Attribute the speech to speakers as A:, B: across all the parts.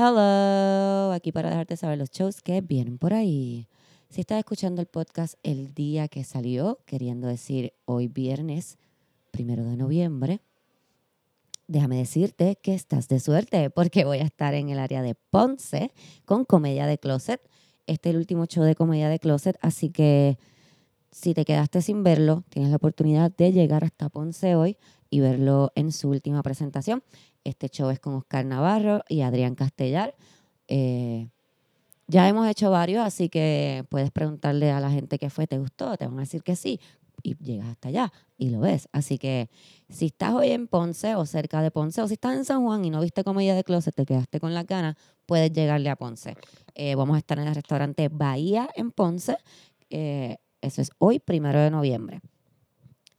A: Hello, aquí para dejarte saber los shows que vienen por ahí. Si estás escuchando el podcast el día que salió, queriendo decir hoy viernes, primero de noviembre, déjame decirte que estás de suerte porque voy a estar en el área de Ponce con Comedia de Closet. Este es el último show de Comedia de Closet, así que si te quedaste sin verlo, tienes la oportunidad de llegar hasta Ponce hoy y verlo en su última presentación. Este show es con Oscar Navarro y Adrián Castellar. Eh, ya hemos hecho varios, así que puedes preguntarle a la gente qué fue, ¿te gustó? Te van a decir que sí. Y llegas hasta allá y lo ves. Así que si estás hoy en Ponce o cerca de Ponce, o si estás en San Juan y no viste comedia de closet, te quedaste con la gana, puedes llegarle a Ponce. Eh, vamos a estar en el restaurante Bahía en Ponce. Eh, eso es hoy, primero de noviembre.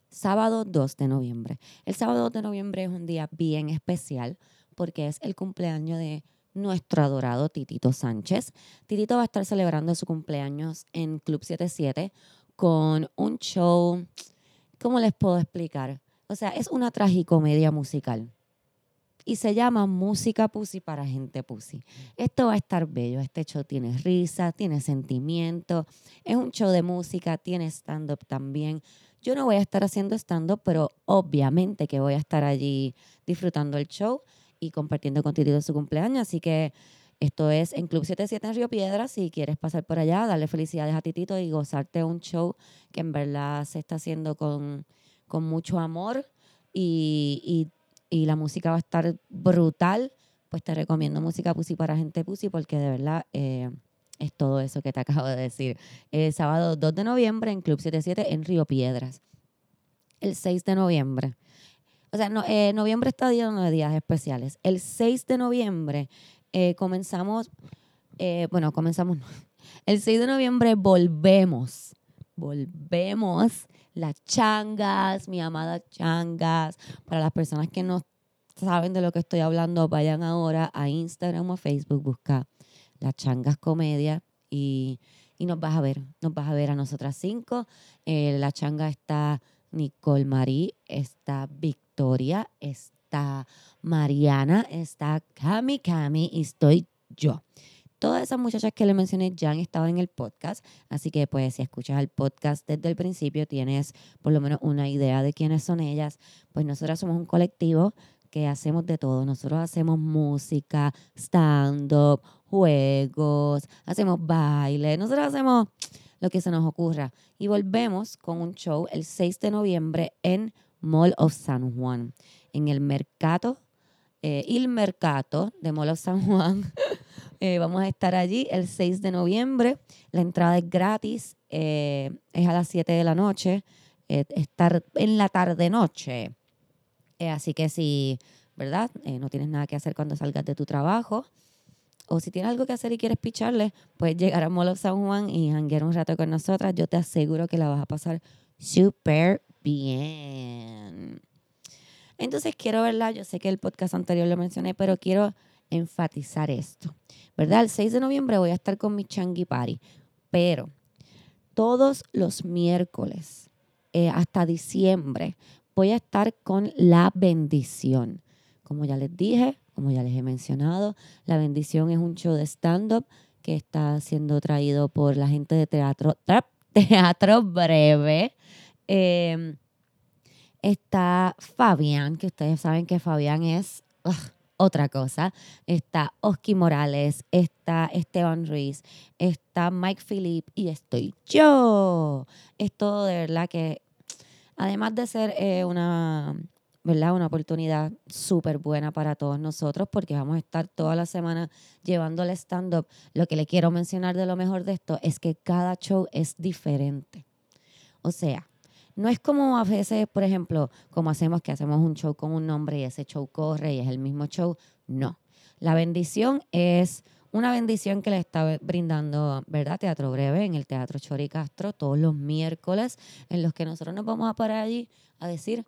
A: Sábado 2 de noviembre. El sábado 2 de noviembre es un día bien especial porque es el cumpleaños de nuestro adorado Titito Sánchez. Titito va a estar celebrando su cumpleaños en Club 77 con un show, ¿cómo les puedo explicar? O sea, es una tragicomedia musical y se llama Música Pussy para gente Pussy. Esto va a estar bello. Este show tiene risa, tiene sentimiento, es un show de música, tiene stand-up también. Yo no voy a estar haciendo stand-up, pero obviamente que voy a estar allí disfrutando el show y compartiendo con Titito su cumpleaños. Así que esto es en Club 77 en Río Piedras. Si quieres pasar por allá, darle felicidades a Titito y gozarte un show que en verdad se está haciendo con, con mucho amor y, y y la música va a estar brutal, pues te recomiendo música Pussy para gente Pussy porque de verdad eh, es todo eso que te acabo de decir. El sábado 2 de noviembre en Club 77 en Río Piedras. El 6 de noviembre. O sea, eh, noviembre está lleno de días especiales. El 6 de noviembre eh, comenzamos, bueno, comenzamos, el 6 de noviembre volvemos, volvemos las changas, mi amada changas. Para las personas que no saben de lo que estoy hablando, vayan ahora a Instagram o a Facebook, busca las changas comedia y, nos vas a ver, nos vas a ver a nosotras cinco. Eh, la changa está Nicole Marie, está Victoria, está Mariana, está Cami Cami y estoy yo. Todas esas muchachas que le mencioné ya han estado en el podcast, así que pues si escuchas el podcast desde el principio tienes por lo menos una idea de quiénes son ellas. Pues nosotras somos un colectivo que hacemos de todo. Nosotros hacemos música, stand-up, juegos, hacemos baile, nosotros hacemos lo que se nos ocurra. Y volvemos con un show el 6 de noviembre en Mall of San Juan, en el mercado, eh, el mercado de Mall of San Juan. Eh, vamos a estar allí el 6 de noviembre. La entrada es gratis, eh, es a las 7 de la noche, eh, estar en la tarde-noche. así que si, ¿verdad? no tienes nada que hacer cuando salgas de tu trabajo, o si tienes algo que hacer y quieres picharle, puedes llegar a Molo San Juan y hanguear un rato con nosotras. Yo te aseguro que la vas a pasar súper bien. Entonces quiero verla, yo sé que el podcast anterior lo mencioné, pero quiero enfatizar esto, ¿verdad? El 6 de noviembre voy a estar con mi Changi Party, pero todos los miércoles eh, hasta diciembre voy a estar con la bendición. Como ya les dije, como ya les he mencionado, la bendición es un show de stand-up que está siendo traído por la gente de teatro, teatro breve. Em, está Fabián, que ustedes saben que Fabián es otra cosa. Está Oski Morales, está Esteban Ruiz, está Mike Philip y estoy yo. Es todo de verdad que, además de ser eh, una, ¿verdad? una oportunidad súper buena para todos nosotros, porque vamos a estar toda la semana llevando el stand-up, lo que le quiero mencionar de lo mejor de esto es que cada show es diferente. O sea, no es como a veces, por ejemplo, como hacemos que hacemos un show con un nombre y ese show corre y es el mismo show. No. La bendición es una bendición que le está brindando, ¿verdad? Teatro Breve en el Teatro Chori Castro todos los miércoles en los que nosotros nos vamos a parar allí a decir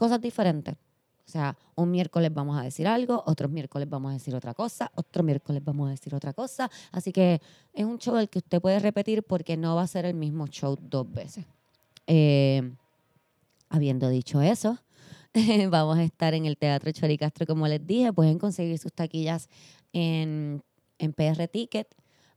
A: cosas diferentes. O sea, un miércoles vamos a decir algo, otros miércoles vamos a decir otra cosa, otro miércoles vamos a decir otra cosa. Así que es un show el que usted puede repetir porque no va a ser el mismo show dos veces. Eh, habiendo dicho eso, Vamos a estar en el Teatro Choricastro, como les dije. Pueden conseguir sus taquillas en, en PR Ticket.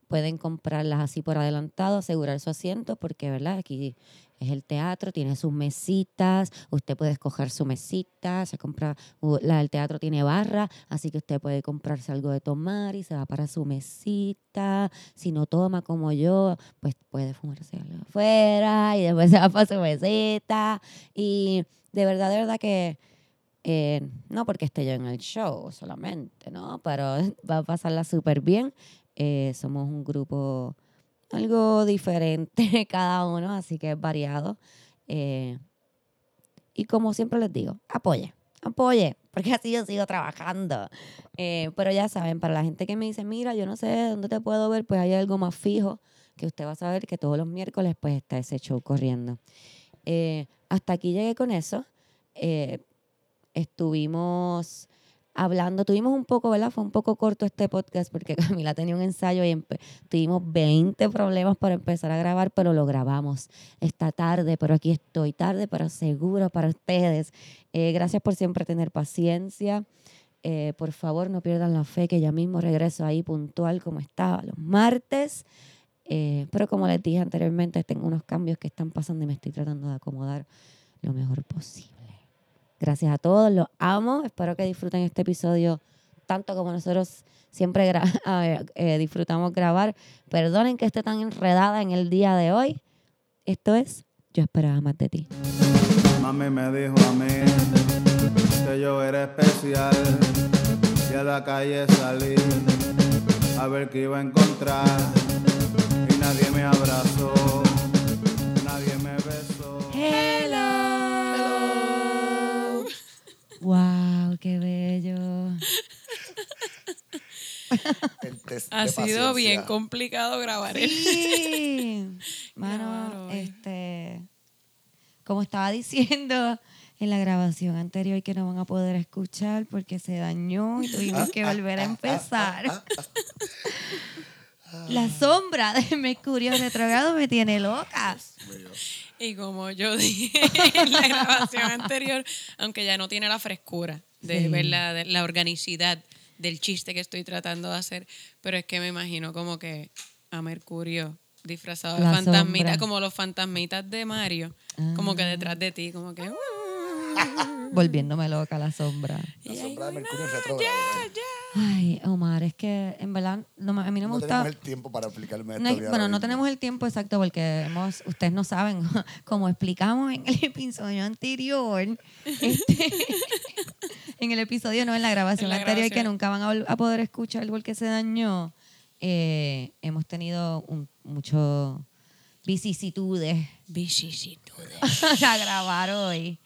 A: Pueden comprarlas así por adelantado, asegurar su asiento, porque, ¿verdad? Aquí es el teatro, tiene sus mesitas, usted puede escoger su mesita, se compra, la del teatro tiene barra, así que usted puede comprarse algo de tomar y se va para su mesita. Si no toma como yo, pues puede fumarse algo afuera y después se va para su mesita. Y de verdad, de verdad que eh, no porque esté yo en el show solamente, ¿no? Pero va a pasarla súper bien. Eh, somos un grupo algo diferente cada uno, así que es variado. Eh, y como siempre les digo, apoye, apoye, porque así yo sigo trabajando. Eh, pero ya saben, para la gente que me dice, mira, yo no sé dónde te puedo ver, pues hay algo más fijo que usted va a saber que todos los miércoles pues está ese show corriendo. Eh, hasta aquí llegué con eso. estuvimos hablando, tuvimos un poco, ¿verdad? Fue un poco corto este podcast porque Camila tenía un ensayo y tuvimos 20 problemas para empezar a grabar, pero lo grabamos esta tarde, pero aquí estoy tarde, pero seguro para ustedes. Eh, gracias por siempre tener paciencia. Eh, por favor, no pierdan la fe que ya mismo regreso ahí puntual como estaba los martes. Eh, pero como les dije anteriormente, tengo unos cambios que están pasando y me estoy tratando de acomodar lo mejor posible. Gracias a todos, los amo. Espero que disfruten este episodio tanto como nosotros siempre eh, disfrutamos grabar. Perdonen que esté tan enredada en el día de hoy. Esto es Yo esperaba más de ti.
B: Mami me dijo a mí que yo era especial y a la calle salí a ver qué iba a encontrar y nadie me abrazó, nadie me besó.
A: Hello. ¡Wow! ¡Qué bello!
C: ha sido bien complicado grabar
A: sí. Mano, este, como estaba diciendo en la grabación anterior que no van a poder escuchar porque se dañó y tuvimos que volver a empezar. la sombra de Mercurio retrogrado me tiene loca.
C: Y como yo dije en la grabación anterior, aunque ya no tiene la frescura de ver la, la organicidad del chiste que estoy tratando de hacer, pero es que me imagino como que a Mercurio disfrazado de fantasmita, como los fantasmitas de Mario, como que detrás de ti, como que...
A: Volviéndome loca la sombra.
D: La sombra de Mercurio retrógrado.
A: Ya, ya. Ay, Omar, es que en verdad no, a mí no me gusta.
D: No tenemos el tiempo para explicarme
A: esto. bueno, no tenemos el tiempo exacto porque hemos, ustedes no saben, como explicamos en el episodio anterior, este, en el episodio no, en la grabación anterior que nunca van a, poder escuchar porque se dañó, eh, hemos tenido un, mucho vicisitudes.
C: Vicisitudes.
A: a grabar hoy.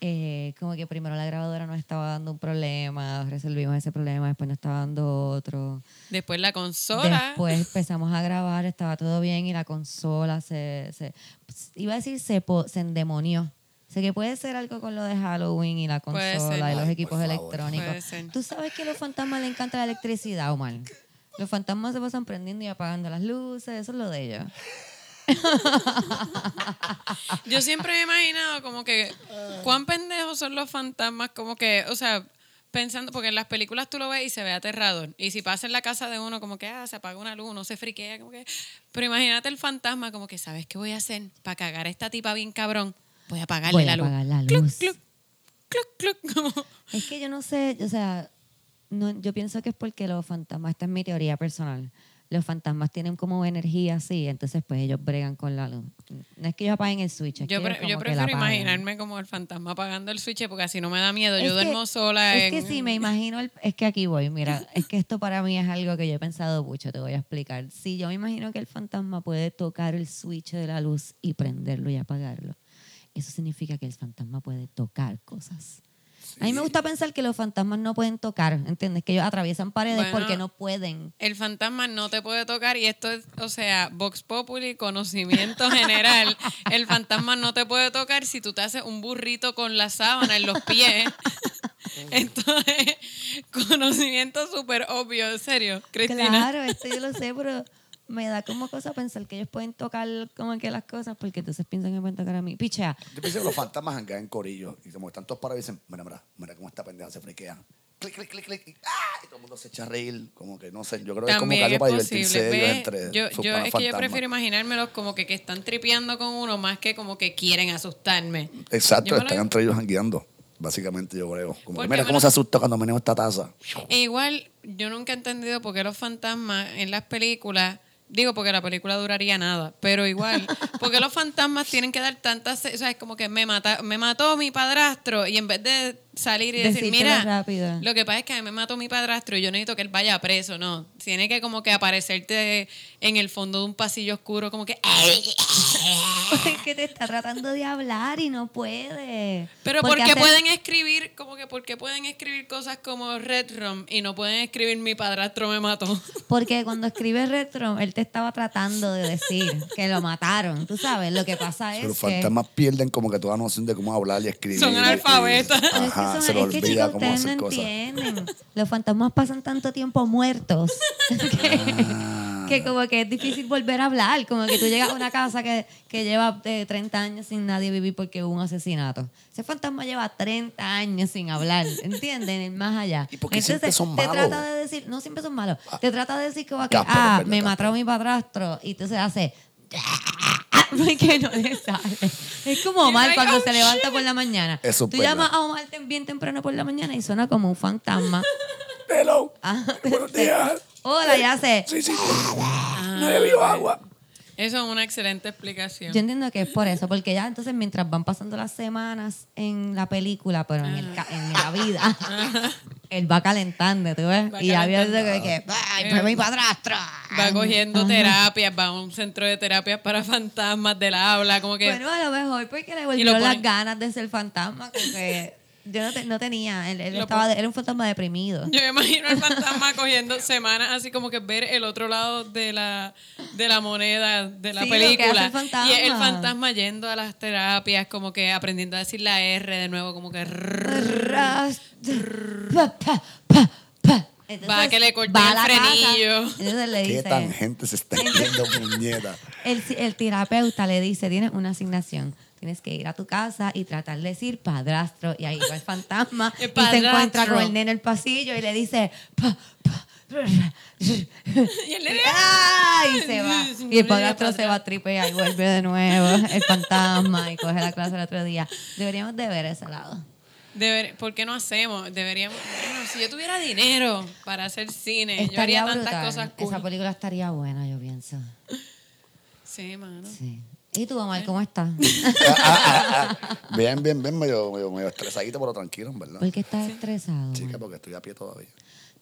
A: Eh, como que primero la grabadora nos estaba dando un problema, resolvimos ese problema, después nos estaba dando otro.
C: Después la consola.
A: Después empezamos a grabar, estaba todo bien y la consola se, se iba a decir se, se endemonió. Sé que puede ser algo con lo de Halloween y la consola y los equipos electrónicos. Tú sabes que a los fantasmas les encanta la electricidad, Omar. Los fantasmas se pasan prendiendo y apagando las luces, eso es lo de ellos.
C: Yo siempre me he imaginado como que cuán pendejos son los fantasmas, como que, o sea, pensando, porque en las películas tú lo ves y se ve aterrador. Y si pasa en la casa de uno, como que ah, se apaga una luz, no se friquea, como que. Pero imagínate el fantasma, como que, ¿sabes qué voy a hacer? Para cagar a esta tipa bien cabrón, voy a apagarle la,
A: luz. la
C: luz.
A: Es que yo no sé, o sea, no, yo pienso que es porque los fantasmas, esta es mi teoría personal los fantasmas tienen como energía así, entonces pues ellos bregan con la luz. No es que ellos apaguen el switch.
C: yo, yo prefiero imaginarme como el fantasma apagando el switch porque así no me da miedo. yo duermo sola.
A: Es que sí, me imagino, es que aquí voy, mira, es que esto para mí es algo que yo he pensado mucho, te voy a explicar. Sí, yo me imagino que el fantasma puede tocar el switch de la luz y prenderlo y apagarlo. Eso significa que el fantasma puede tocar cosas. A mí me gusta pensar que los fantasmas no pueden tocar, ¿entiendes? Que ellos atraviesan paredes porque no pueden.
C: El fantasma no te puede tocar y esto es, o sea, Vox Populi, conocimiento general. el fantasma no te puede tocar si tú te haces un burrito con la sábana en los pies. Entonces, conocimiento súper obvio, en serio, Cristina.
A: Claro, esto yo lo sé, pero me da como cosa pensar que ellos pueden tocar como que las cosas porque entonces piensan que pueden tocar a mí. Pichea,
D: Yo pienso que los fantasmas hanguean en corillo y como están todos parados y dicen, mira, mira, mira cómo esta pendeja se friquea. Clic, clic, clic, clic. Y, ¡ah! y todo el mundo se echa a reír. Como que no sé, yo creo que es como que algo para
C: posible.
D: divertirse ellos
C: ¿ves?
D: entre
C: Yo,
D: sus
C: yo, es que yo
D: fantasmas.
C: prefiero imaginármelos como que, que están tripeando con uno más que como que quieren asustarme.
D: Exacto,
C: Yo me lo-
D: están entre ellos hangueando. Básicamente yo creo. Como que, mira
C: me
D: cómo
C: lo-
D: se asusta cuando meneo esta taza.
C: E igual, yo nunca he entendido por qué los fantasmas en las películas, digo porque la película duraría nada, pero igual, porque los fantasmas tienen que dar tantas, o sea, es como que me, mata, me mató mi padrastro y en vez de salir y decir, mira,
A: rápido.
C: lo que pasa es que a mí me mató mi padrastro y yo necesito que él vaya preso, no, tiene que como que aparecerte en el fondo de un pasillo oscuro, como que...
A: es que te está tratando de hablar y no puede.
C: Pero
A: Porque
C: porque
A: hace-
C: pueden escribir, como que porque pueden escribir cosas como Red Rum y no pueden escribir mi padrastro me mató.
A: Porque cuando escribe retro, él te estaba tratando de decir que lo mataron. Tú sabes, lo que pasa es
D: Los
A: que...
D: fantasmas pierden como que toda noción de cómo hablar y escribir.
C: Son
D: y-
C: analfabetas.
A: Son-
D: se
A: es que,
D: olvida cómo
A: ustedes
D: hacer
A: no
D: cosas.
A: entienden. Los fantasmas pasan tanto tiempo muertos que,
D: Ah.
A: que como que es difícil volver a hablar. Como que tú llegas a una casa que, que lleva eh, 30 años sin nadie vivir porque hubo un asesinato. Ese fantasma lleva 30 años sin hablar, ¿entienden? Más allá.
D: ¿Y por qué siempre son
A: te
D: malos?
A: trata de decir, no siempre son malos, te trata de decir que,
D: Cáspero,
A: ah, me mató mi padrastro y entonces hace... Porque no le sale. Es como Omar
C: like,
A: cuando
C: "Oh,
A: se levanta por la mañana.
D: Es
A: Tú llamas a Omar bien temprano por la mañana y suena como un fantasma.
D: Hello.
A: Ah,
D: Buenos días.
A: Hola, ya sé.
D: Sí, sí. No he bebido agua.
C: Eso es una excelente explicación.
A: Yo entiendo que es por eso, porque ya entonces mientras van pasando las semanas en la película, pero en, el ca- en la vida, él va calentando, ¿tú ves?
C: Va
A: y ya
C: calentando.
A: que, que, ¡ay, fue mi padrastro!
C: Va cogiendo terapias, va a un centro de terapias para fantasmas del habla, como que...
A: Bueno, a lo mejor porque le volvió las ganas de ser fantasma, como que yo no, te- no tenía, él, él estaba, era un fantasma deprimido.
C: Yo me imagino al fantasma cogiendo semanas así como que ver el otro lado de la, de la moneda de la
A: Sí, lo que hace
C: película.
A: el.
C: Y el fantasma yendo a las terapias, como que aprendiendo a decir la R de nuevo, como que...
A: Entonces,
C: Va a que le
A: va a
C: el
A: casa,
C: frenillo.
A: entonces le
D: Qué
A: dice,
D: tangente se está yendo, puñeta.
A: el, el terapeuta le dice, tienes una asignación. Tienes que ir a tu casa y tratar de decir padrastro. Y ahí va el fantasma
C: El
A: y se encuentra con el nene en el pasillo y le dice, pa, pa,
C: Y el nene,
A: ¡Ah! y se va. Y el padrastro se va a tripear y vuelve de nuevo. El fantasma y coge la clase el otro día. Deberíamos de ver ese lado.
C: Deber- ¿Por qué no hacemos? Deberíamos. Bueno, si yo tuviera dinero para hacer cine, yo
A: Estaría
C: haría tantas
A: brutal.
C: cosas cool.
A: Esa película estaría buena, yo pienso.
C: Sí, mano.
A: Sí. ¿Y tú, Omar, cómo estás?
D: Bien, bien, bien, medio, medio, medio estresadito, pero tranquilo, en verdad.
A: ¿Por qué estás estresado?
D: Chica, porque estoy a pie todavía.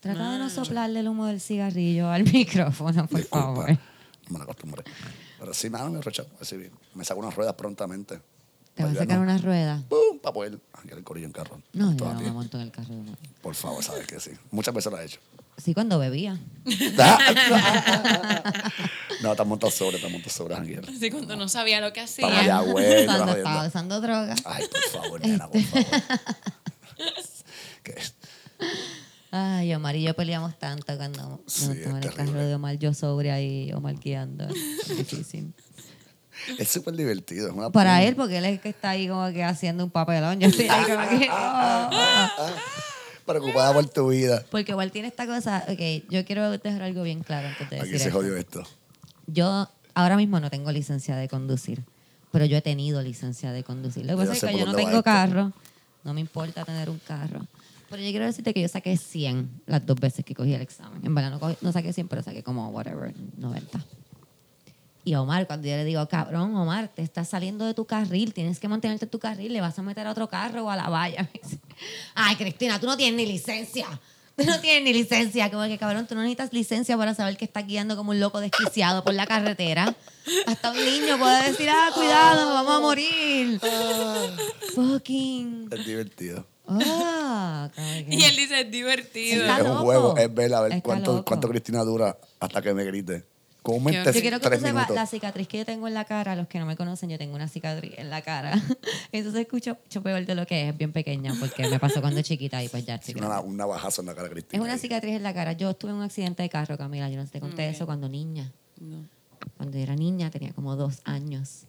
A: Trata de no soplarle el humo del cigarrillo al micrófono, por
D: Disculpa,
A: favor.
D: no me la acostumbré. Pero sí, nada, me rechazo. Así bien. Me saco unas ruedas prontamente.
A: ¿Te vas a sacar unas ruedas?
D: ¡Pum! Para poder el corillo en carro.
A: No, yo no me monto en el carro.
D: Por favor, sabes que sí. Muchas veces lo he hecho.
A: Sí, cuando bebía.
D: no, te montado sobre, te montado sobre, janguear.
C: Así cuando no sabía lo que hacía.
D: Para allá, güey.
A: cuando estaba usando drogas.
D: Ay, por favor, nena, por favor. ¿Qué?
A: Ay, Omar y yo peleamos tanto cuando
D: Sí,
A: nos
D: es
A: tomamos en el carro de Omar, yo sobria y Omar guiando. Es difícil.
D: Es súper divertido. Es una
A: Para él, porque él es el que está ahí como que haciendo un papelón. Yo estoy ahí como que... oh.
D: Preocupada por tu vida.
A: Porque igual tiene esta cosa... Ok, yo quiero dejar algo bien claro antes de
D: Aquí
A: decir
D: se
A: esto.
D: jodió esto.
A: Yo ahora mismo no tengo licencia de conducir, pero yo he tenido licencia de conducir. Lo que pasa es que yo no tengo
D: esto.
A: carro, no me importa tener un carro. Pero yo quiero decirte que yo saqué 100 las dos veces que cogí el examen. En verdad no, cogí- no saqué 100, pero saqué como whatever, 90. Y a Omar, cuando yo le digo, cabrón, Omar, te estás saliendo de tu carril, tienes que mantenerte en tu carril, le vas a meter a otro carro o a la valla. Me dice, Ay, Cristina, tú no tienes ni licencia. Tú no tienes ni licencia. Como que, cabrón, tú no necesitas licencia para saber que estás guiando como un loco desquiciado por la carretera. Hasta un niño puede decir, ah, cuidado, vamos a morir. Fucking.
D: Es divertido.
A: Ah, cabrón.
C: Y él dice, es divertido.
A: Está
D: es un
A: loco.
D: juego, es ver a ver
A: Está
D: cuánto,
A: loco.
D: cuánto Cristina dura hasta que me grite.
C: Yo
A: Yo quiero que tú sepas la cicatriz que yo tengo en la cara. Los que no me conocen, yo tengo una cicatriz en la cara. Eso se escucha mucho peor de lo que es. Es bien pequeña porque me pasó cuando chiquita y pues ya estoy
D: Una, un navajazo en la cara Cristina.
A: Es una cicatriz en la cara. Yo estuve en un accidente de carro, Camila. Yo no sé, te conté eso cuando niña.
C: No.
A: Cuando yo era niña, tenía como dos años.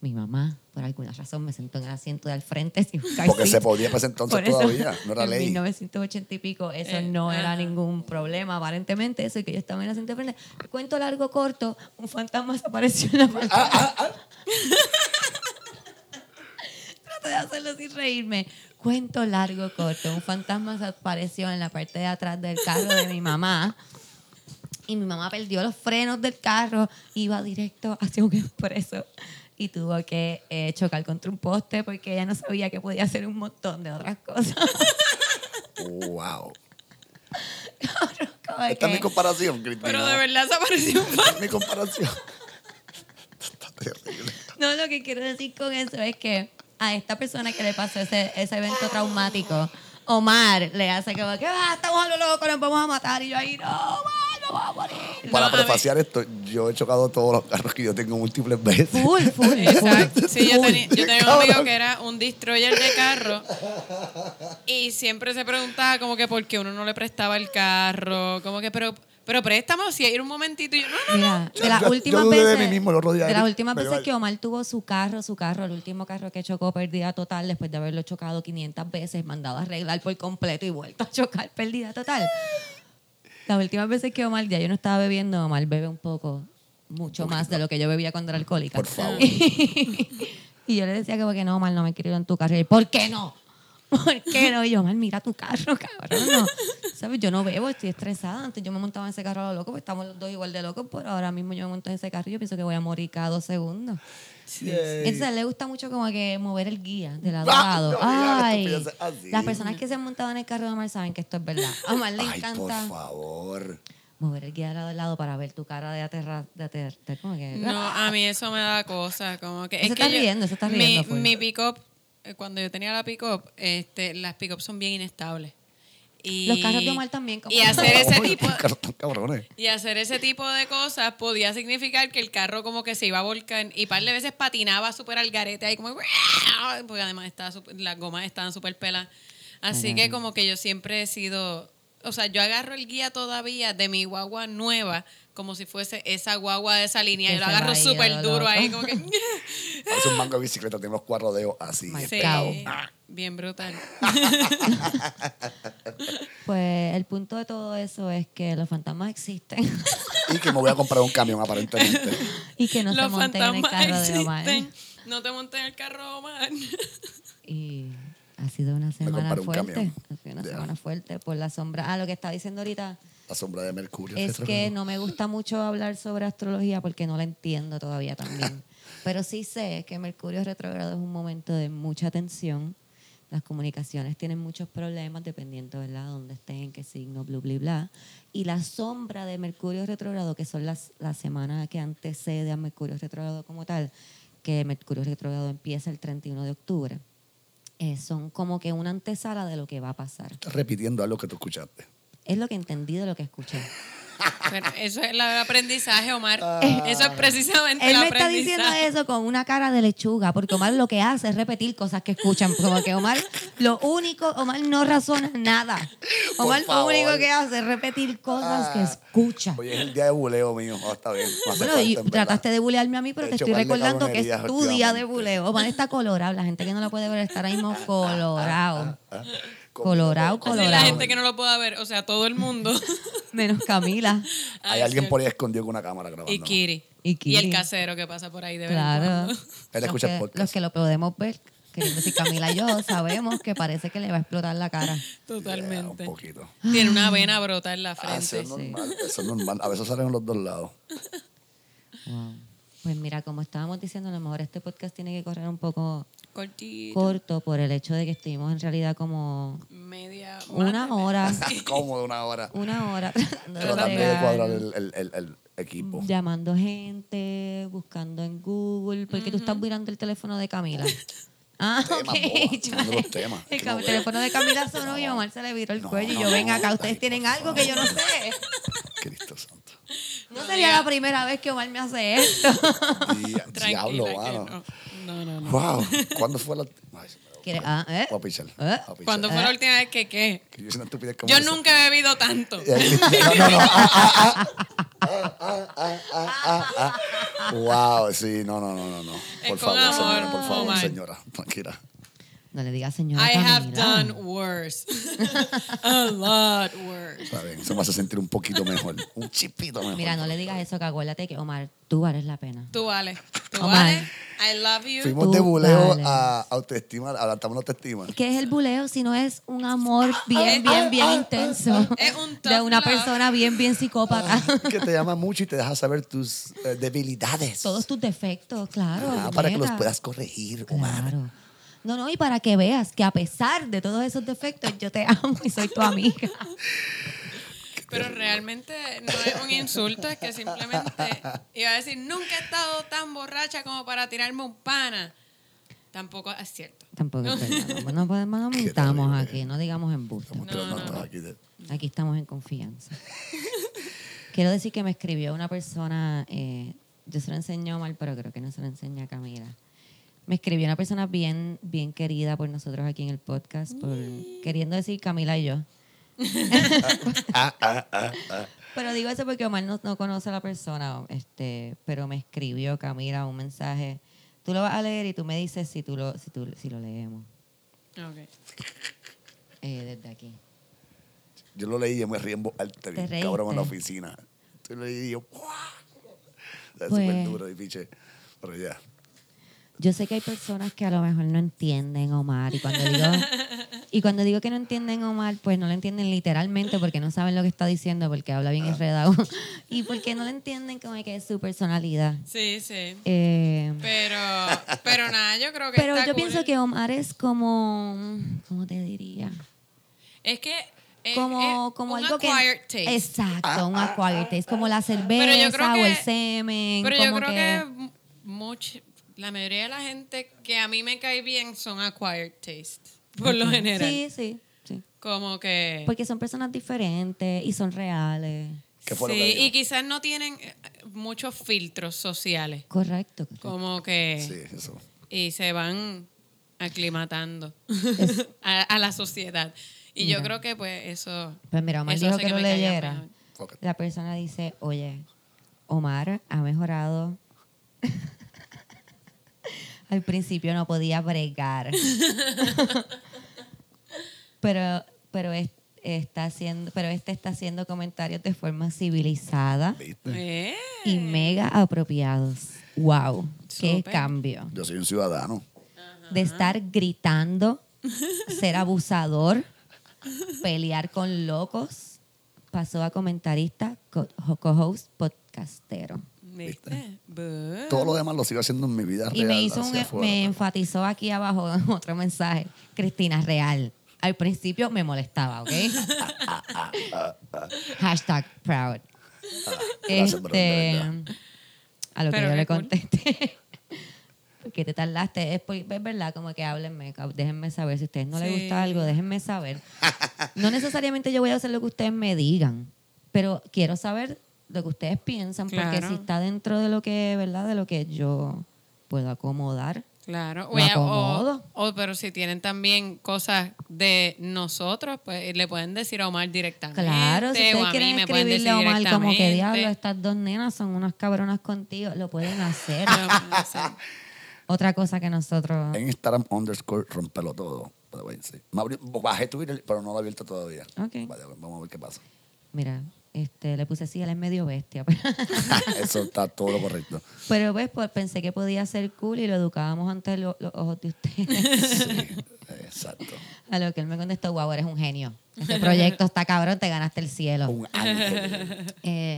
A: Mi mamá, por alguna razón, me sentó en el asiento del frente sin car
D: Porque se podía para ese entonces
A: eso,
D: todavía, no era
A: en
D: ley.
A: 1980 y pico, eso
C: Eh,
A: no era ningún problema, aparentemente, eso, y que yo estaba en el asiento del frente. Cuento largo, corto, un fantasma se apareció en la parte.
D: Ah,
A: Trato de hacerlo sin reírme. Cuento largo, corto, un fantasma se apareció en la parte de atrás del carro de mi mamá. Y mi mamá perdió los frenos del carro, iba directo hacia un expreso y tuvo que eh, chocar contra un poste porque ella no sabía que podía hacer un montón de otras cosas.
D: Wow.
A: Como
D: Esta es mi comparación, Cristina.
C: Pero de verdad se apareció un
D: Esta es mi comparación. Está terrible.
A: No, lo que quiero decir con eso es que a esta persona que le pasó ese, ese evento traumático, Omar le hace como que ah, estamos a lo loco, nos vamos a matar. Y yo ahí, no, Omar,
D: Para
C: No,
D: prefaciar esto, yo he chocado todos los carros que yo tengo múltiples veces.
A: Full, full,
C: Exacto. Sí, yo, tenía, yo tenía un amigo que era un destroyer de carro y siempre se preguntaba como que por qué uno no le prestaba el carro, como que, pero, pero préstamo, si hay un momentito y yo, no, no,
A: Mira, de
D: Yo-
A: las
D: yo- yo
A: últimas
D: de
A: veces,
D: mí mismo
A: de las últimas veces que Omar tuvo su carro, su carro, el último carro que chocó, pérdida total, después de haberlo chocado 500 veces, mandado a arreglar por completo y vuelto a chocar, pérdida total. Las últimas veces que Omar, ya yo no estaba bebiendo, Omar bebe un poco, mucho más de lo que yo bebía cuando era alcohólica.
D: Por favor.
A: Y yo le decía que no, Omar, no me quiero ir en tu carro. Y él, ¿por qué no? ¿Por qué no? Y yo, Omar, mira tu carro, cabrón. No. ¿Sabes? Yo no bebo, estoy estresada. Antes yo me montaba en ese carro a lo loco, pues estamos los dos igual de locos, pero ahora mismo yo me monto en ese carro y yo pienso que voy a morir cada dos segundos. Entonces a él le gusta mucho como que mover el guía de lado a
D: Ah,
A: lado. Ay, las personas que se han montado en el carro de Omar saben que esto es verdad. A Omar le
D: Ay, por
A: encanta
D: favor.
A: mover el guía de lado a lado para ver tu cara de como que...
C: No, a mí eso me da cosa, como que...
A: Eso
C: es
A: está
C: que yo-
A: riendo, eso está
C: mi-
A: riendo, fue.
C: Mi, pick-up, eh, cuando yo tenía la pick-up, este, las pick-up son bien inestables. Y,
A: Los carros de Omar también, como-
C: Y hacer ese tipo... Y hacer ese tipo de cosas podía significar que el carro como que se iba a volcar y par de veces patinaba súper al garete ahí como porque además estaba súper- las gomas estaban súper pelas. Así que como que yo siempre he sido, o sea, yo agarro el guía todavía de mi guagua nueva como si fuese esa guagua de esa línea
A: Que
C: y lo
A: se
C: agarro súper duro
A: loco.
C: ahí como que
D: Parece un mango de bicicleta, tiene los cuatro dedos así.
C: Sí, bien brutal.
A: Pues el punto de todo eso es que los fantasmas existen
D: Y que me voy a comprar un camión, aparentemente.
A: y que no se
C: Los
A: monten en el carro de Omar.
C: No te montes en el carro de Omar.
A: Y ha sido una semana
D: un
A: fuerte.
D: camión.
A: Ha sido una semana fuerte por la sombra. Ah, lo que estaba diciendo ahorita
D: La sombra de Mercurio.
A: es que no me gusta mucho hablar sobre astrología porque no la entiendo todavía también. Pero sí sé que Mercurio retrógrado es un momento de mucha tensión. Las comunicaciones tienen muchos problemas dependiendo de dónde estén, en qué signo, bla, bla, bla. Y la sombra de Mercurio retrógrado, que son las la semana que antecede a Mercurio retrógrado como tal, que Mercurio retrógrado empieza el 31 de octubre, eh, son como que una antesala de lo que va a pasar.
D: Estás repitiendo algo que tú escuchaste.
A: Es lo que entendí de lo que escuché.
C: Pero eso es el aprendizaje, Omar. Eso es precisamente
A: Él
C: el
A: me está diciendo eso con una cara de lechuga, porque Omar lo que hace es repetir cosas que escuchan. Como que Omar, lo único, Omar no razona nada. Omar lo único que hace es repetir cosas que
D: Ah.
A: escucha.
D: Oye, es el día de buleo mío. Oh, está bien.
A: Bueno, y trataste de bulearme a mí, pero te
D: hecho
A: estoy recordando que es tu día de buleo. Omar está colorado. La gente que no lo puede ver está ahora mismo colorado.
D: Como-
A: Colorado,
C: Así la
A: colorado.
C: gente que no lo pueda ver, o sea, todo el mundo.
A: Menos Camila.
D: Hay
C: Ay,
D: alguien por ahí escondido con una cámara grabando.
C: Y Kiri.
A: Y
C: Y,
A: Kiri.
C: el casero que pasa por ahí de vez en
A: Claro.
C: cuando.
D: Él
A: Los
D: escucha el
A: que,
D: podcast.
A: los que lo podemos ver, queriendo decir Camila y yo, sabemos que parece que le va a explotar la cara.
D: Yeah, un
C: Totalmente.
D: poquito.
C: Tiene una vena brota en la
D: Ah, eso
C: frente.
D: es normal. Eso es normal. A veces salen en los dos lados.
A: Wow. Pues mira, como estábamos diciendo, a lo mejor este podcast tiene que correr un poco
C: Cortito.
A: corto por el hecho de que estuvimos en realidad como
C: media.
A: una hora,
D: Cómodo una hora.
A: una hora tratando de
D: cuadrar el, el, el, el equipo.
A: llamando gente, buscando en Google, porque tú estás mirando el teléfono de Camila. Ah,
D: boba, los temas.
A: El
D: no
A: teléfono de Camila sonó y Omar se le viró el
D: No,
A: cuello y
D: no,
A: yo, ven
D: no,
A: acá, ustedes tienen algo que yo no sé. No
C: No
A: sería la primera vez que Omar me hace esto.
D: Diablo, mano.
C: no. No, no, no.
D: Wow. ¿Cuándo fue la Ay,
A: ¿Quieres? Ah, ¿eh?
D: Voy a pichar.
A: ¿Eh?
D: Voy a pichar.
C: ¿Cuándo fue la última vez que qué?
D: Que yo una como
C: Yo
D: esa.
C: nunca he bebido tanto.
D: Y ahí- No, no, no. Ah, ah, ah. Ah, ah. ah, ah, ah, ah. Wow, sí, no, no, no, no, no.
C: Es
D: Por
C: con
D: favor,
C: amor,
D: señora, por favor,
C: Omar.
D: señora, tranquila.
A: No le digas señora
C: I have done worse. A lot worse.
D: Está bien, eso me hace sentir un poquito mejor, un chipito mejor.
A: Mira, no le digas eso, que acuérdate que Omar, tú vales la pena.
C: Tú vale. Tú
A: Omar.
C: I love you.
D: Fuimos
A: Tú
D: de buleo
A: vale.
D: a autoestima, adaptamos la autoestima.
A: ¿Qué es el buleo si no es un amor bien, bien, bien intenso?
C: Es un
A: De una
C: love.
A: persona bien, bien psicópata.
D: Que te llama mucho y te deja saber tus eh, debilidades.
A: Todos tus defectos, claro.
D: Ah, para que los puedas corregir, Omar.
A: Claro. No, no, y para que veas que a pesar de todos esos defectos, yo te amo y soy tu amiga.
C: Pero realmente no es un insulto, es que simplemente iba a decir, nunca he estado tan borracha como para tirarme un pana. Tampoco es cierto.
A: Tampoco es verdad. No, no podemos, no
D: terrible.
A: aquí, no digamos embuste.
D: Estamos tirando todo aquí
A: estamos en confianza. Quiero decir que me escribió una persona, eh, yo se lo enseñé a Omar, pero creo que no se lo enseña a Camila. Me escribió una persona bien, bien querida por nosotros aquí en el podcast, por, queriendo decir Camila y yo.
D: Ah, ah, ah, ah.
A: Pero digo eso porque Omar no, no conoce a la persona, este, pero me escribió Camila un mensaje. Tú lo vas a leer y tú me dices si, tú lo, si, tú, si lo leemos
C: Ok.
A: eh, desde aquí.
D: Yo lo leí y me río en voz alta, bien
A: ¿Te
D: cabrón en la oficina. Yo lo leí y yo, ¡guau! Es
A: Pues-
D: súper duro y piche. Pero ya.
A: Yo sé que hay personas que a lo mejor no entienden Omar y cuando digo y cuando digo que no entienden Omar, pues no lo entienden literalmente porque no saben lo que está diciendo porque habla bien enredado y porque no lo entienden como que es su personalidad.
C: Sí, sí.
A: Eh,
C: Pero, pero nada, yo creo que
A: pero
C: está
A: yo
C: cool.
A: pienso que Omar es como, ¿cómo te diría?
C: Es que es,
A: Como,
C: es
A: como
C: un
A: algo que
C: acquired taste.
A: exacto, un acquired taste, como la cerveza
C: creo
A: o el
C: que-
A: semen,
C: Pero yo creo que, much- la mayoría de la gente que a mí me cae bien son acquired taste, por lo general.
A: Sí, sí, sí.
C: Como que...
A: Porque son personas diferentes y son reales.
D: ¿Qué fue lo
C: sí,
D: que
C: y quizás no tienen eh, muchos filtros sociales.
A: Correcto. correcto.
C: Como que...
D: Sí, eso.
C: Y se van aclimatando a, a la sociedad. Y yo creo que pues eso...
A: Pues mira, Omar
C: eso
A: dijo que lo
C: me caiga
A: leyera. La persona dice, oye, Omar ha mejorado. Al principio no podía bregar. pero pero es- está haciendo, pero este está haciendo comentarios de forma civilizada
D: ¿Viste?
C: Eh,
A: y mega apropiados. Wow, qué cambio.
D: Yo soy un ciudadano.
A: De estar gritando, ser abusador, pelear con locos, pasó a comentarista, co- co-host, podcastero.
D: Todo lo demás lo sigo haciendo en mi vida
A: Y
D: real.
A: me hizo un,
D: afuera.
A: me enfatizó aquí abajo otro mensaje. Cristina Real. Al principio me molestaba, ¿ok? Hashtag proud.
D: gracias, pero de
A: Este, a lo que
C: Pero
A: yo le contesté. Porque te tardaste. Es, por- es verdad, como que háblenme, déjenme saber. Si a ustedes no les gusta algo, déjenme saber. No necesariamente yo voy a hacer lo que ustedes me digan, pero quiero saber lo que ustedes piensan, porque si está dentro de lo que, ¿verdad? De lo que yo puedo acomodar.
C: Claro, o, o,
A: acomodo.
C: o- pero si tienen también cosas de nosotros, pues le pueden decir a Omar directamente.
A: Claro, si
C: o
A: ustedes
C: a
A: quieren
C: pueden
A: escribirle a Omar como que diablo, estas dos nenas son unas cabronas contigo, lo pueden hacer.
C: Lo pueden hacer.
A: Otra cosa que nosotros...
D: En Instagram underscore rompelo todo. Bajé Twitter, pero no lo he abierto todavía.
A: Ok.
D: Vale, vamos a ver qué pasa.
A: Mira, este, le puse sí, él es medio bestia.
D: Eso está todo lo correcto.
A: Pero pues, pues pensé que podía ser cool y lo educábamos ante lo- los ojos de ustedes.
D: Sí, exacto.
A: A lo que él me contestó, wow, eres un genio. Este proyecto está cabrón, te ganaste el cielo.
D: Un ángel.
A: Eh,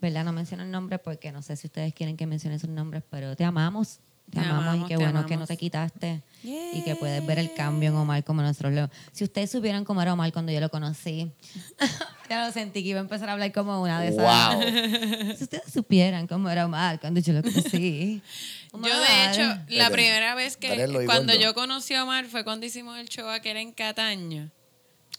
A: ¿Verdad? No menciono el nombre porque no sé si ustedes quieren que mencione sus nombres, pero te amamos. Te, amamos,
C: amamos,
A: y qué bueno que no te quitaste y que puedes ver el cambio en Omar como nosotros lo... Si ustedes supieran cómo era Omar cuando yo lo conocí, ya lo sentí que iba a empezar a hablar como una de esas...
D: wow.
A: Si ustedes supieran cómo era Omar cuando yo lo conocí.
C: Yo, de hecho, la primera vez que cuando yo conocí a Omar fue cuando hicimos el show aquel en Cataño.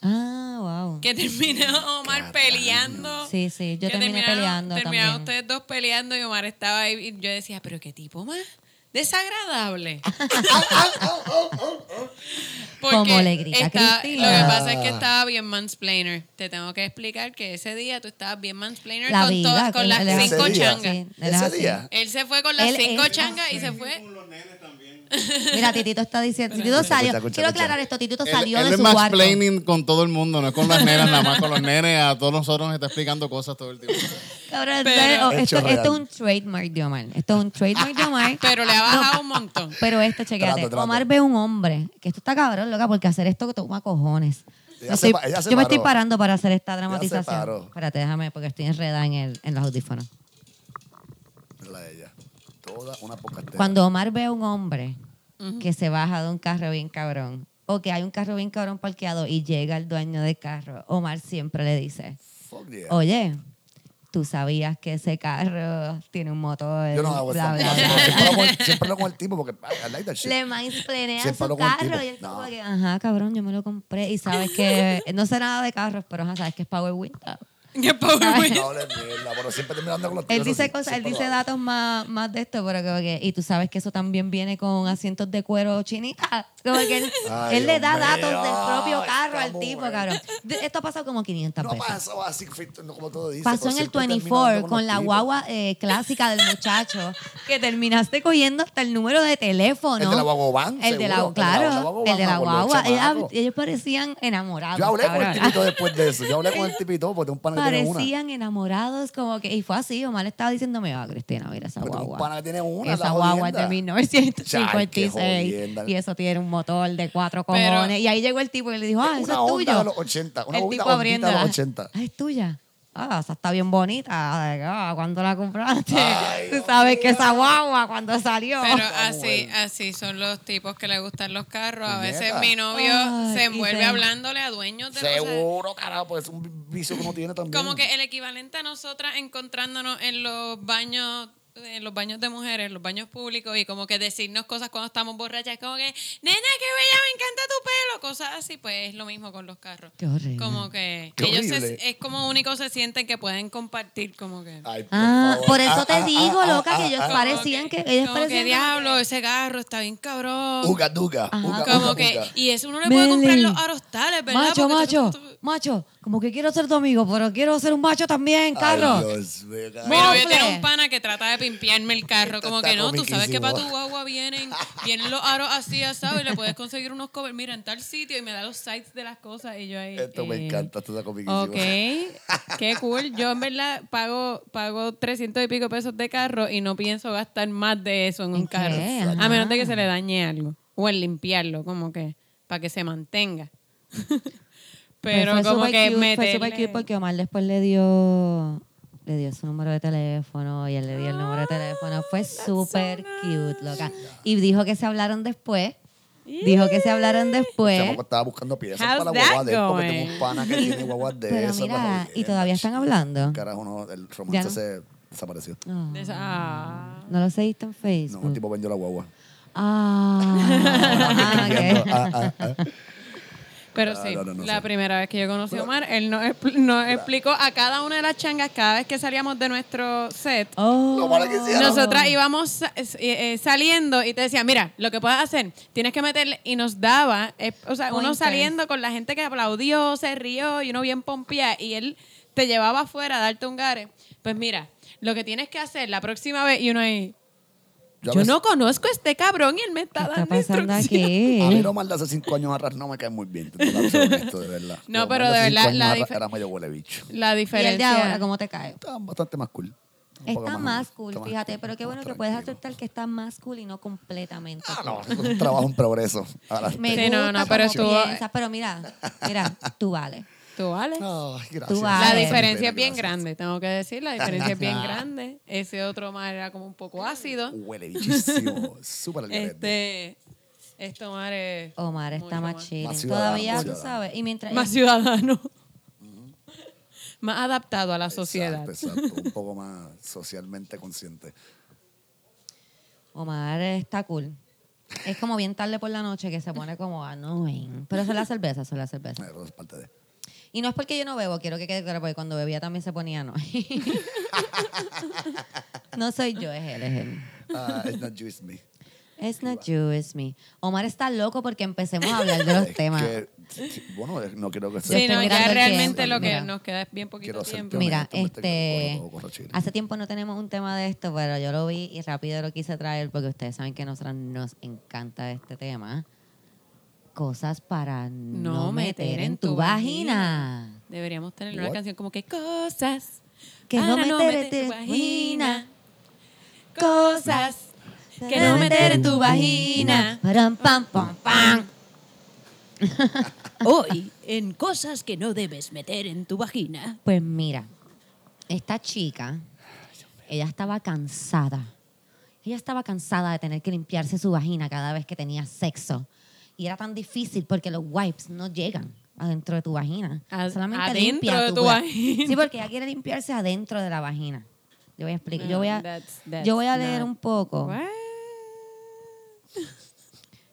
A: Ah, wow.
C: Que terminó Omar
D: Cataño.
C: peleando.
A: Sí, sí, yo
C: Que
A: terminé peleando
C: Terminaron
A: también.
C: ustedes dos peleando y Omar estaba ahí. Y yo decía, pero qué tipo más desagradable.
A: Como le grita
C: está-
A: Cristina.
C: Lo que pasa es que estaba bien mansplainer. Te tengo que explicar que ese día tú estabas bien mansplainer
A: La
C: con,
A: vida,
C: todas- con las cinco changas.
A: Sí, él.
C: Él se fue con las
A: Él
C: cinco changas y se fue.
A: Mira, Titito está diciendo. Titito salió.
D: Escucha, escucha,
A: Quiero
D: escucha.
A: aclarar esto. Titito
E: Él,
A: salió
E: él
A: de
E: es
A: su
E: más
A: cuarto.
E: planning con todo el mundo, no es con las nenas, nada más con los nenes. A todos nosotros nos está explicando cosas todo el tiempo.
A: Cabrón,
C: Pero-
A: oh, esto, esto es un trademark de Omar. Esto es un trademark de Omar.
C: Pero le ha bajado un montón.
A: Pero esto, chequéate.
D: Trato, trato.
A: Omar ve un hombre, que esto está cabrón, loca, porque hacer esto toma cojones.
D: Ella
A: Yo,
D: se
A: estoy-
D: pa- ella se
A: yo me estoy parando para hacer esta dramatización. Espérate, déjame, porque estoy enredada en, el, en los audífonos.
D: Toda una poca
A: Cuando Omar ve a un hombre que se baja de un carro bien cabrón, o que hay un carro bien cabrón parqueado y llega el dueño del carro, Omar siempre le dice,
D: Fuck yeah.
A: oye, tú sabías que ese carro tiene un motor,
D: Yo no hago
A: bla.
D: Siempre hablo con el- tipo porque I like that shit.
A: Le mansplainean
D: Siempre
A: su carro
D: tipo.
A: y él como
D: No.
A: que, ajá, cabrón, yo me lo compré y sabes que no sé nada de carros, pero ajá, sabes que es Power Window.
C: Qué güey.
D: No hables mierda, pero siempre terminando con los
A: Él dice cosas, él dice datos más, más de esto, pero como que, y tú sabes que eso también viene con asientos de cuero chinita. Como que él,
D: Ay,
A: él le da
D: Dios
A: datos
D: mío,
A: del propio carro al tipo, cabrón. Esto ha pasado como 500
D: No
A: veces.
D: pasó así, no, como todo dice.
A: Pasó en el
D: siempre termino
A: 24
D: hablando
A: con la
D: tipos.
A: guagua eh, clásica del muchacho, que terminaste cogiendo hasta el número de teléfono.
D: El de la guagua van,
A: El de la,
D: seguro. El de la-
A: claro,
D: la guagua
A: el de la guagua. Ellos parecían enamorados.
D: Yo hablé con el
A: cabrón.
D: tipito después de eso. Yo hablé con el tipito porque un pana que tiene una.
A: Parecían enamorados, como que, y fue así, Omar estaba diciéndome, ah, Cristina, mira esa
D: tengo un
A: guagua.
D: pana que tiene una,
A: Esa guagua es de
D: jodienda.
A: 1956
D: Ay, qué jodienda.
A: y eso tiene un motor de cuatro
C: Pero-
A: cojones. y ahí llegó el tipo y le dijo, ah, eso es tuyo.
D: de los 80, una
A: el tipo abriéndola.
D: de los 80.
A: Ah, es tuya. Ah, esa está bien bonita. Ah, ¿Cuándo la compraste?
D: Ay,
A: Tú sabes que esa guagua cuando salió.
C: Pero así, así son los tipos que le gustan los carros. A veces mi novio
A: Ay,
C: se envuelve
A: se-
C: hablándole a dueños de cosas.
D: Seguro, carajo, pues es un vicio que uno tiene también.
C: Como que el equivalente a nosotras encontrándonos en los baños en los baños de mujeres, en los baños públicos y como que decirnos cosas cuando estamos borrachas, como que, nena, qué bella, me encanta tu pelo, cosas así, pues es lo mismo con los carros.
A: Qué horrible.
C: Como que
D: Qué
C: ellos se- es como único se sienten que pueden compartir como que...
D: Ay, por
A: Ah,
D: favor.
A: por eso
D: Ah,
A: te
D: ah,
A: digo,
D: ah,
A: loca,
D: ah,
A: que ellos
D: ah,
A: parecían que, ellos
C: como
A: parecían
C: que diablo, ese carro está bien cabrón.
D: Uga, duga. Uga,
C: como
D: uga,
C: que,
D: uga.
C: y eso uno le puede comprar los arostales, ¿verdad?
A: Macho,
C: Porque
A: macho,
C: tú- tú-
A: macho, como que quiero ser tu amigo, pero quiero ser un macho también, carro.
D: Ay, Dios mío, carajo.
C: Mi novio
A: Mofle.
C: tiene un pana que trata de pimpearme el carro. Como que no, tú sabes que para tu guagua vienen, vienen los aros así asados y le puedes conseguir unos covers. Mira, en tal sitio y me da los sites de las cosas y yo ahí.
D: Esto me
C: eh,
D: encanta, esto está comiquísimo.
C: Ok, qué cool. Yo en verdad pago, pago 300 y pico pesos de carro y no pienso gastar más de eso en un carro.
A: Ajá.
C: A menos de que se le dañe algo. O en limpiarlo, como que, para que se mantenga. Pero
A: fue
C: como que
A: cute, Fue súper cute porque Omar después le dio le dio su número de teléfono y él le dio el número de teléfono. Fue súper cute, loca. Y dijo que se hablaron después. Dijo que se hablaron
D: El
A: después.
D: chamaco estaba buscando piezas
C: How's
D: para la guagua de él porque tengo un pana que tiene guaguas de
A: Pero
D: eso.
A: mira, y todavía están hablando.
D: Carajo, no, el romance
A: no.
D: se desapareció.
A: Ah,
C: de esa- ah.
A: no lo seguiste en
D: No,
A: Facebook.
D: el tipo vendió la guagua.
A: Ah.
D: Ah, ah, ah.
C: Pero
D: Ah,
C: sí,
D: no, no, no
C: la
D: sé.
C: primera vez que yo conocí a Omar, él nos, expl- nos explicó a cada una de las changas, cada vez que salíamos de nuestro set,
A: Oh.
C: Nosotras íbamos sa- eh, saliendo y te decía, mira, lo que puedes hacer, tienes que meterle, y nos daba, eh, o sea, uno saliendo con la gente que aplaudió, se rió, y uno bien pompía, y él te llevaba afuera a darte un gare. Pues mira, lo que tienes que hacer la próxima vez, y uno ahí,
D: Yo
C: no conozco a este cabrón y él me
A: ¿Qué
C: está
A: está
C: dando
A: pasando aquí?
D: A mí lo mal de hace cinco años atrás no me cae muy bien. Honesto, de verdad.
C: No, pero de verdad, la
D: Era medio huele bicho.
C: La
A: ¿Y el de
C: diferencia...
A: ahora cómo te cae?
D: Estaba bastante más cool.
A: Está más cool,
D: está más-
A: fíjate, pero qué bueno que puedes aceptar que está más cool y no completamente
D: Ah, no, es un trabajo en progreso.
A: Me
C: Sí,
A: gusta
C: no, no, pero estuvo-
A: piensas, pero mira, mira, tú vales.
C: ¿Tú
D: gracias.
C: La diferencia es bien
D: Gracias.
C: grande, tengo que decir, la diferencia es bien grande. Ese otro mar era como un poco ácido.
D: Huele bichísimo. Súper.
C: Este, este mar es
A: Omar está más
D: ciudadano,
A: Todavía, tú sabes. Y mientras
C: más ciudadano, más adaptado a la sociedad.
D: Exacto. Un poco más socialmente consciente.
A: Omar está cool. Es como bien tarde por la noche que se pone como annoying. Pero eso es la cerveza, eso es la cerveza.
D: Eso es parte de.
A: Y no es porque yo no bebo, quiero que quede claro, porque cuando bebía también se ponía annoying. no soy yo, es él, es él.
D: Ah, it's not you, it's me.
A: It's not you, it's me. Omar está loco porque empecemos a hablar de los temas.
D: que, bueno, no quiero que
A: Yo
C: Sí, no, ya realmente
A: tiempo,
C: lo que
A: mira.
C: nos queda es bien poquito tiempo.
A: Mira, este, hace tiempo no tenemos un tema de esto, pero yo lo vi y rápido lo quise traer porque ustedes saben que a nosotros nos encanta este tema. Cosas para no, meter en tu vagina.
C: Deberíamos tener una canción como que cosas
A: Que no meter en
C: meter
A: tu vagina.
C: Cosas que no meter en tu vagina.
A: Param, pam, pam, pam.
C: Hoy, en cosas que no debes meter en tu vagina.
A: Pues mira, esta chica, ella estaba cansada. Ella estaba cansada de tener que limpiarse su vagina cada vez que tenía sexo. Y era tan difícil porque los wipes no llegan adentro de tu vagina.
C: Ad-
A: Solamente
C: adentro
A: limpia
C: de tu
A: va-
C: vagina.
A: Sí, porque ella quiere limpiarse adentro de la vagina. Yo voy a explicar. Yo voy a,
C: That's- that's
A: yo voy a leer
C: not-
A: un poco.
C: What?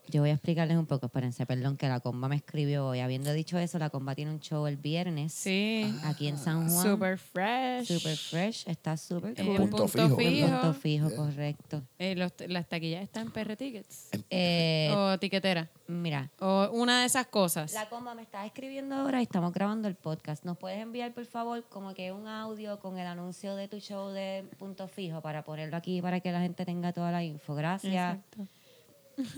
A: Yo voy a explicarles un poco. Espérense, perdón, que la comba me escribió hoy. Habiendo dicho eso, la comba tiene un show el viernes.
C: Sí.
A: Aquí en San Juan.
C: Super fresh.
A: Super fresh. Está súper
C: Eh,
A: cool.
D: Punto fijo, ¿verdad?
A: Punto fijo, correcto.
C: Eh, los- las taquillas están en PR Tickets.
A: Eh,
C: o tiquetera.
A: mira,
C: O una de esas cosas.
A: la comba me está escribiendo ahora y estamos grabando el podcast. ¿Nos puedes enviar, por favor, como que un audio con el anuncio de tu show de punto fijo para ponerlo aquí para que la gente tenga toda la info? Gracias.
C: Exacto.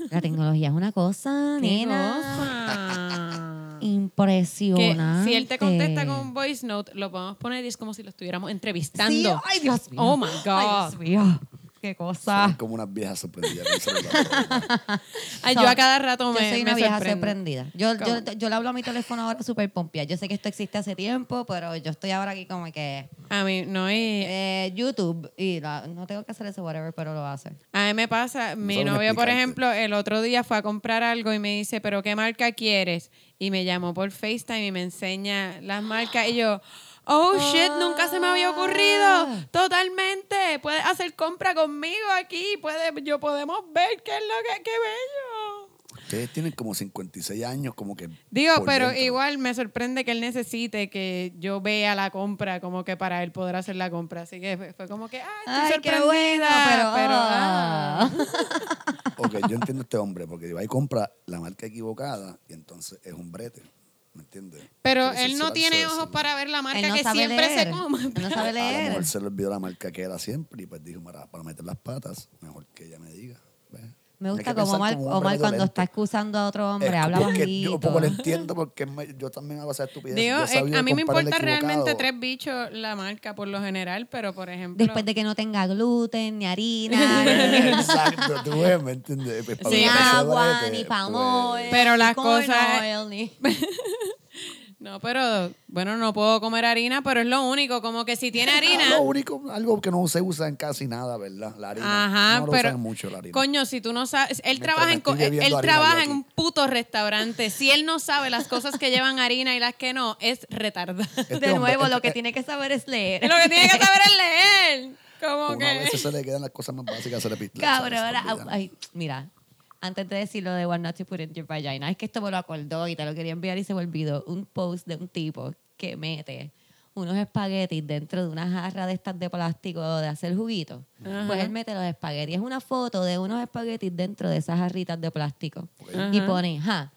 A: La tecnología es una cosa,
C: ¿Qué
A: nena.
C: cosa? Que
A: Impresionante.
C: si él te contesta con un voice note, lo podemos poner y es como si lo estuviéramos entrevistando.
A: Sí, ay, Dios mío.
C: Oh my God.
A: Ay, Dios mío. Qué cosa.
D: Son como unas viejas sorprendidas.
C: Ay, yo a cada rato me
A: Yo soy
C: me
A: una vieja sorprendida. Yo, yo, yo le hablo a mi teléfono ahora súper pompia. Yo sé que esto existe hace tiempo, pero yo estoy ahora aquí como que
C: A mí, no, y
A: eh, YouTube y la- no tengo que hacer eso, whatever, pero lo hace.
C: a mí me pasa, mi novio, por ejemplo, el otro día fue a comprar algo y me dice, pero ¿qué marca quieres? Y me llamó por FaceTime y me enseña las marcas y yo, oh shit, nunca se me había ocurrido.
A: Ah.
C: Totalmente, puedes hacer compra conmigo aquí, puede, yo podemos ver qué es lo que, qué bello.
D: Ustedes tienen como 56 años, como que.
C: Digo, pero
D: dentro.
C: igual me sorprende que él necesite que yo vea la compra como que para él poder hacer la compra. Así que fue, fue como que, ah, estoy
A: Ay, qué bueno, pero,
C: pero,
A: ah.
C: ah.
D: Ok, yo entiendo a este hombre, porque va y compra la marca equivocada y entonces es un brete. ¿Me entiendes?
C: Pero él no tiene ojos para ver la marca
A: no
C: que siempre
A: leer.
C: se come.
A: Él no sabe
D: A lo
A: leer.
D: mejor se le olvidó la marca que era siempre y pues dijo, "Mira, para meter las patas, mejor que ella me diga. ¿Ves?
A: Me gusta como Omar,
D: como
A: Omar cuando está excusando a otro hombre,
D: Es
A: habla
D: porque
A: bajito.
D: Yo poco lo entiendo porque me- yo también hago esa estupidez.
C: Digo, eh, a mí me importa realmente tres bichos la marca por lo general, pero por ejemplo...
A: Después de que no tenga gluten, ni harina, ni,
D: Exacto, tú ves, ¿me entiendes? Pues,
C: Sí,
A: ni agua, ni palm
D: pues,
A: oil,
C: Pero
A: ni
C: las cosas-
A: oil, ni-
C: No, pero bueno, no puedo comer harina, pero es lo único, como que si tiene harina...
D: Lo único, algo que no se usa en casi nada, ¿verdad? La harina.
C: Ajá,
D: no lo
C: pero
D: usan mucho la harina.
C: coño, si tú no sabes, él
D: Mientras
C: trabaja en él trabaja en un puto restaurante. Si él no sabe las cosas que llevan harina y las que no, es retardado.
D: Este
A: de
D: hombre-
A: nuevo, lo
D: este-
A: que tiene que saber es leer.
C: lo que tiene que saber es leer. Como
D: Una
C: que
D: vez se le quedan las cosas más básicas, se le pita.
A: Cabrón, ahora, ay, mira, antes de decir lo de what not to put in your vagina, es que esto me lo acordó y te lo quería enviar y se me olvidó. Un post de un tipo que mete unos espaguetis dentro de una jarra de estas de plástico de hacer juguito. Pues él mete los espaguetis. Es una foto de unos espaguetis dentro de esas jarritas de plástico. Y pone, ja,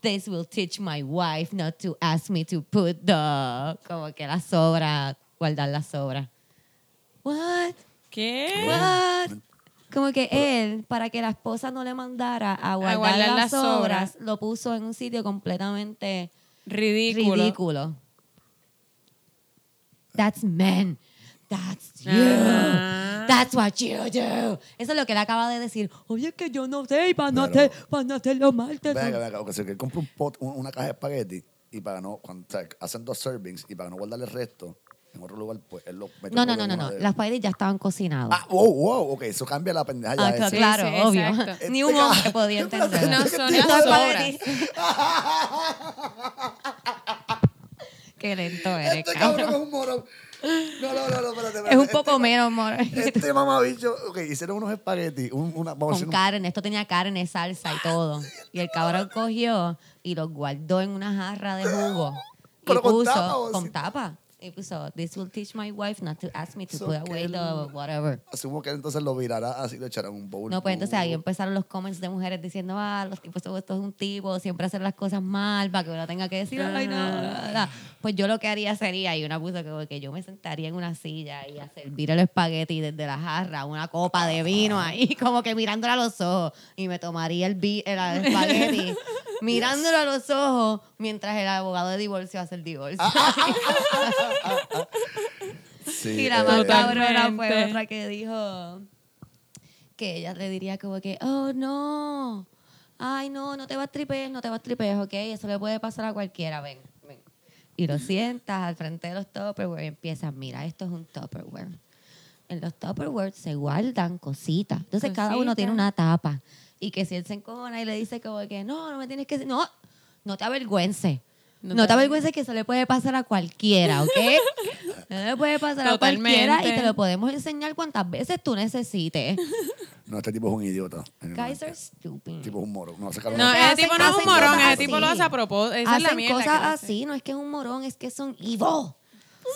A: this will teach my wife not to ask me to put the... Como que la sobra, guardar la sobra. What?
C: ¿Qué?
A: What? Como que él, para que la esposa no le mandara a guardar,
C: guardar
A: las
C: las
A: sobras,
C: sobras.
A: lo puso en un sitio completamente
C: Ridículo.
A: ridículo. That's men. That's you.
C: Ajá.
A: That's what you do. Eso es lo que él acaba de decir. Oye, es que yo no sé, y para no, hacer, para no hacerlo mal. te-
D: Venga, venga, o sea, que él compra un pot, un- una caja de espagueti y para no, cuando, o sea, hacen dos servings y para no guardarle el resto, en otro lugar, pues él lo mete
A: No, no, no, no, no.
D: de-
A: Las paellas ya estaban cocinadas.
D: Ah, wow, wow, ok, eso cambia la pendeja ya
A: Ah,
D: esa.
A: Claro,
C: sí,
A: obvio.
C: exacto.
A: Ni un
D: Este
A: hombre podía entender.
C: No son las
A: espaguetis- Qué lento eres,
D: Este
A: cabrón.
D: cabrón es un morón. No, no, no, no, espérate, espérate.
A: Es un poco
D: Este-
A: menos, amor.
D: Este mamabicho, ok, hicieron unos espaguetis, un- una, vamos a
A: Con
D: un-
A: carne, esto tenía carne, salsa y todo. Y el cabrón cogió y los guardó en una jarra de jugo. Y
D: Pero con
A: puso
D: tapa o
A: con
D: sin-
A: tapa. Y puso, this will teach my wife not to ask me to
D: So
A: put
D: que
A: away the whatever.
D: Asumo que entonces lo virará así, lo echará en un bowl.
A: No, pues entonces ahí empezaron los comments de mujeres diciendo, ah, los tipos esto es un tipo, siempre hacen las cosas mal para que uno tenga que decir, ay, no, bla, bla, bla". Pues yo lo que haría sería, y una puso como que yo me sentaría en una silla y a servir el espagueti desde la jarra, una copa de vino ahí, como que mirándola a los ojos, y me tomaría el, vi- el espagueti mirándolo a los ojos mientras el abogado de divorcio hace el divorcio.
D: sí,
A: Y la
D: eh,
A: más cabrona fue otra que dijo que ella le diría como que, oh no, ay no, no te vas tripees, no te vas tripees, ok, eso le puede pasar a cualquiera, ven, ven. Y lo sientas al frente de los Tupperware y empiezas, mira, esto es un Tupperware. En los Tupperware se guardan cositas. Entonces cada uno tiene una tapa. Y que si él se encona y le dice como que, no, no me tienes que decir, no, no te avergüences.
C: No
A: No,
C: te
A: te avergüences que eso le puede pasar a cualquiera, ¿ok? no le puede pasar a cualquiera y
C: Totalmente.
A: te lo podemos enseñar cuantas veces tú necesites.
D: No, este tipo es un idiota.
A: Guys are stupid.
D: Este tipo es un moro. No, ese
C: No,
A: Hacen-
C: ese tipo no es un
A: hacen
C: morón, ese tipo lo hace a propósito. Esa es la
A: Hacen
C: mierda
A: cosas así, no es que es un morón, es que son evil.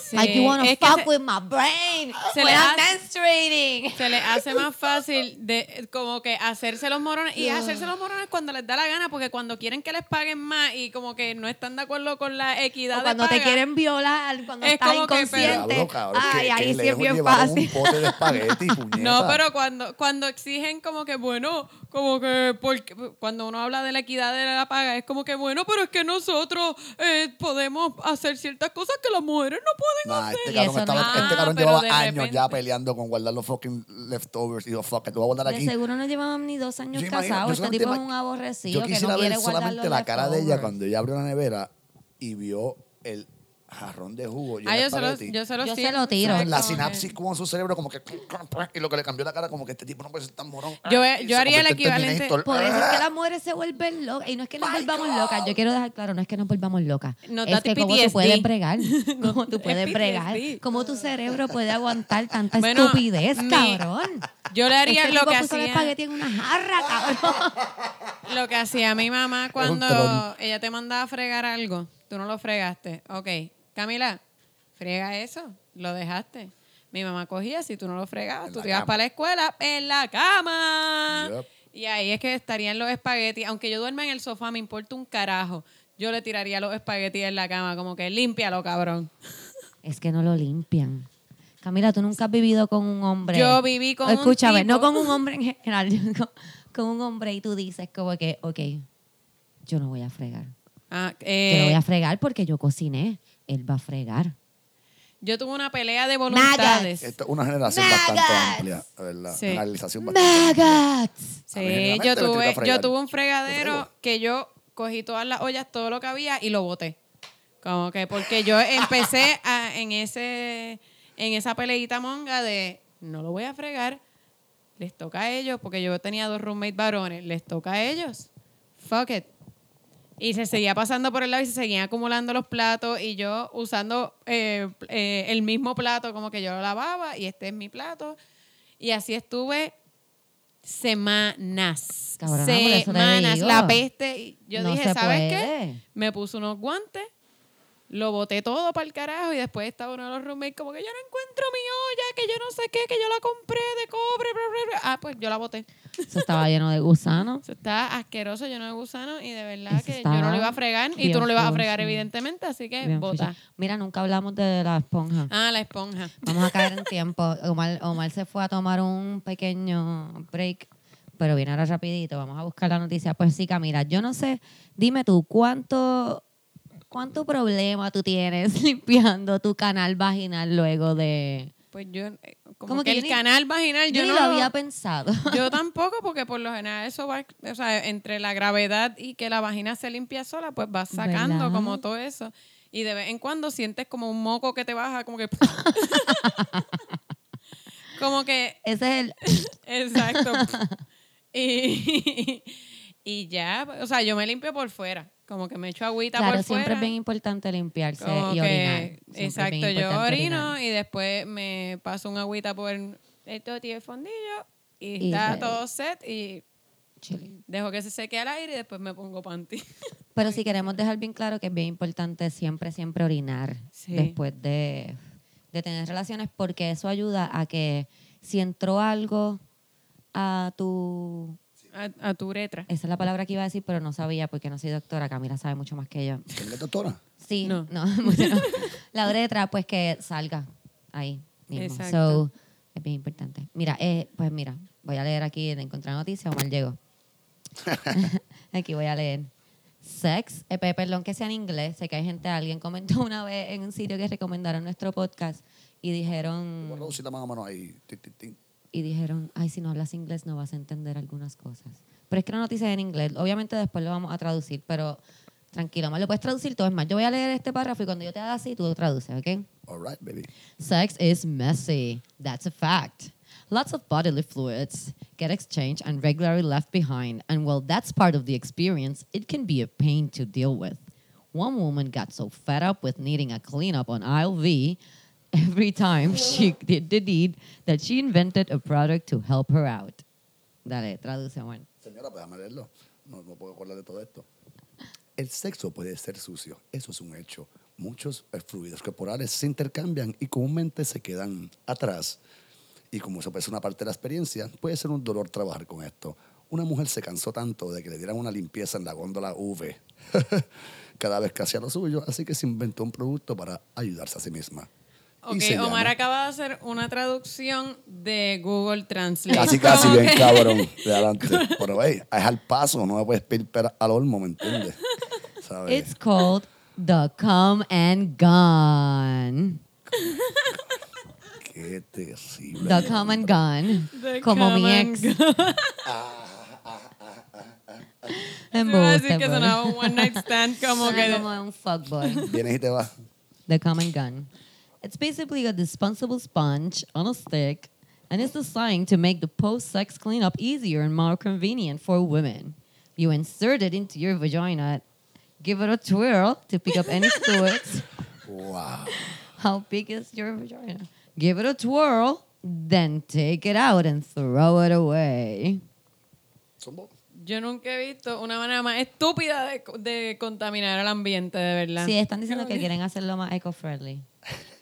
C: Sí,
A: Like you wanna
C: es
A: fuck
C: se-
A: with my brain
C: se
A: when
C: le
A: I'm
C: hace-
A: menstruating.
C: se les hace más fácil de como que hacerse los morones y hacerse los morones cuando les da la gana porque cuando quieren que les paguen más y como que no están de acuerdo con la equidad
A: O cuando
C: de
A: te
C: paga,
A: quieren violar, cuando
C: Es
A: estás
C: como que, pero-
A: inconsciente.
D: Cabrón,
A: Ay,
D: que-
A: ahí sí es bien fácil.
D: un pote de espagueti, puñeta.
C: No, pero cuando, cuando exigen como que, bueno, como que, porque, cuando uno habla de la equidad de la paga, es como que, bueno, pero es que nosotros eh, podemos hacer ciertas cosas que las mujeres no pueden
D: Nah,
C: hacer.
D: este
A: Y
D: cabrón,
A: eso
D: estaba-
A: no-
D: este cabrón llevaba
C: de
D: años
C: repente-
D: ya peleando con guardar los fucking leftovers y dijo, fuck, it, te voy a guardar
A: De
D: aquí.
A: seguro no llevaban ni dos años casados.
D: yo
A: Este tipo es un aborrecido
D: Yo
A: que
D: quisiera
A: no quiere
D: ver solamente
A: los
D: la cara de ella cuando ella abrió la nevera y vio el jarrón de jugo.
C: Ah, yo se lo, yo se lo
A: Yo se lo tiro.
D: la
C: Como que-
D: sinapsis como en su cerebro como que y lo que le cambió la cara como que este tipo no puede ser tan morón
C: Yo- yo haría el
D: en
C: equivalente-
D: Terminator.
A: Por eso es que
D: Ah.
A: las mujeres se vuelven locas. Y no es que nos volvamos locas. Yo quiero dejar claro, no es que nos volvamos locas.
C: Nos
A: es que cómo
C: PTSD.
A: tú puedes bregar. Cómo tú
C: es
A: puedes bregar. Cómo tu cerebro puede aguantar tanta
C: Bueno,
A: estupidez,
C: mi-
A: cabrón.
C: Yo le haría
A: Este
C: lo
A: tipo
C: que
A: puso el
C: hacía.
A: espagueti en una jarra, cabrón.
C: Lo que hacía mi mamá cuando ella te mandaba a fregar algo, tú no lo fregaste. Ok, Camila, friega eso, lo dejaste. Mi mamá cogía, si tú no lo fregabas,
D: En
C: tú te ibas
D: cama.
C: para la escuela en la cama. Y ahí es que estarían los espaguetis. Aunque yo duerma en el sofá, me importa un carajo. Yo le tiraría los espaguetis en la cama, como que límpialo, cabrón.
A: Es que no lo limpian. Camila, tú nunca has vivido con un hombre.
C: Yo viví con un
A: Escúchame, no
C: tipo-
A: con un hombre en general, con, con un hombre y tú dices como que, ok, yo no voy a fregar.
C: Ah,
A: Yo
C: eh,
A: lo voy a fregar porque yo cociné. Él va a fregar.
C: yo tuve una pelea de voluntades.
D: Esto es una generación
A: Maggots.
D: bastante amplia, ¿verdad?
C: Sí.
D: Una realización bastante amplia.
C: Sí, yo tuve, yo tuve un fregadero que yo cogí todas las ollas, todo lo que había y lo boté. Como que porque yo empecé a- en ese en esa peleita monga de no lo voy a fregar, les toca a ellos, porque yo tenía dos roommates varones, les toca a ellos. Fuck it. Y se seguía pasando por el lado y se seguían acumulando los platos y yo usando eh, eh, el mismo plato, como que yo lo lavaba y este es mi plato. Y así estuve semanas. Semanas. La peste. Y Yo
A: No
C: dije, ¿sabes qué? Me puse unos guantes, lo boté todo para el carajo y después estaba uno de los roommates como que yo no encuentro mi olla, que yo no sé qué, que yo la compré de cobre. bla, bla, bla". Ah, pues yo la boté.
A: Eso estaba lleno de gusanos.
C: Eso está asqueroso, lleno de gusano y de verdad
A: Eso
C: que yo no lo iba a fregar y tú no lo ibas a fregar evidentemente, así que
A: Bien
C: bota.
A: Mira, nunca hablamos de la esponja.
C: Ah, la esponja.
A: Vamos a caer en tiempo. Omar, Omar se fue a tomar un pequeño break, pero viene ahora rapidito. Vamos a buscar la noticia. Pues sí, Camila, yo no sé. Dime tú, ¿cuánto, cuánto problema tú tienes limpiando tu canal vaginal luego de...
C: Pues yo, eh, como,
A: Como
C: que,
A: que
C: el
A: ni-
C: canal vaginal,
A: Yo,
C: yo,
A: ni
C: no
A: lo había pensado.
C: Yo tampoco, porque por lo general eso va, o sea, entre la gravedad y que la vagina se limpia sola, pues vas sacando
A: ¿Verdad?
C: como todo eso. Y de vez en cuando sientes como un moco que te baja, como que... como que
A: Ese es el...
C: Exacto. y, y ya, o sea, yo me limpio por fuera. Como que me echo agüita
A: Claro,
C: por fuera.
A: siempre es bien importante limpiarse
C: como
A: y orinar. Siempre
C: exacto, yo orino
A: orinar.
C: y después me paso un agüita por el toti de fondillo y,
A: Y
C: está
A: ready.
C: todo set y
A: chilling.
C: Dejo que se seque al aire y después me pongo panty.
A: Pero si queremos dejar bien claro que es bien importante siempre, siempre orinar
C: Sí.
A: después de, de tener relaciones, porque eso ayuda a que si entró algo a tu...
C: A, a tu uretra.
A: Esa es la palabra que iba a decir, pero no sabía porque no soy doctora. Camila sabe mucho más que yo.
D: ¿Tengo doctora?
A: Sí, no,
C: No.
A: mucho no. La uretra, pues que salga ahí mismo.
C: Exacto.
A: So, es bien importante. Mira, eh, pues mira, voy a leer aquí de Encontrar Noticias, Omar llegó. aquí voy a leer. Sex, eh, pe- perdón que sea en inglés, sé que hay gente, alguien comentó una vez en un sitio que recomendaron nuestro podcast y dijeron,
D: Una rosita más o menos ahí. Tin, tin, tin.
A: Y dijeron, ay, si no hablas inglés no vas a entender algunas cosas. Pero es que la noticia es en inglés, obviamente después lo vamos a traducir, pero tranquilo, Omar, lo puedes traducir todo. Es más, yo voy a leer este párrafo y cuando yo te haga así, tú lo traduces, ¿ok?
D: All right, baby.
A: Sex is messy. That's a fact. Lots of bodily fluids get exchanged and regularly left behind, and while that's part of the experience, it can be a pain to deal with. One woman got so fed up with needing a cleanup on aisle V every time she did the deed that she invented a product to help her out. Dale, traduce, Juan.
D: Señora, pues déjame leerlo. No, no puedo acordar de todo esto. El sexo puede ser sucio, eso es un hecho. Muchos eh, fluidos corporales se intercambian y comúnmente se quedan atrás. Y como eso ser una parte de la experiencia, puede ser un dolor trabajar con esto. Una mujer se cansó tanto de que le dieran una limpieza en la góndola V cada vez que hacía lo suyo, así que se inventó un producto para ayudarse a sí misma.
C: Ok, Omar
D: llama-
C: acaba de hacer una traducción de Google Translate.
D: Casi, casi, bien
C: que-
D: cabrón, de adelante. Pero, hey, es al paso, no me puedes pedir pera al olmo, ¿me entiendes? ¿Sabes?
A: It's called the come and gone.
D: Qué terrible.
A: The come and gone.
C: The
A: Como mi
C: come
A: ex.
C: and Se iba a decir que
A: pues.
C: sonaba un one night stand como que...
A: como un fuckboy.
D: Vienes y te vas.
A: The come and gun. It's basically a disposable sponge on a stick and is designed to make the post-sex cleanup easier and more convenient for women. You insert it into your vagina, give it a twirl to pick up any fluids.
D: Wow.
A: How big is your vagina? Give it a twirl, then take it out and throw it away.
D: Zumbo.
C: Yo nunca he visto una manera más estúpida de, de contaminar el ambiente, de verdad.
A: Sí, están diciendo que quieren hacerlo más eco-friendly.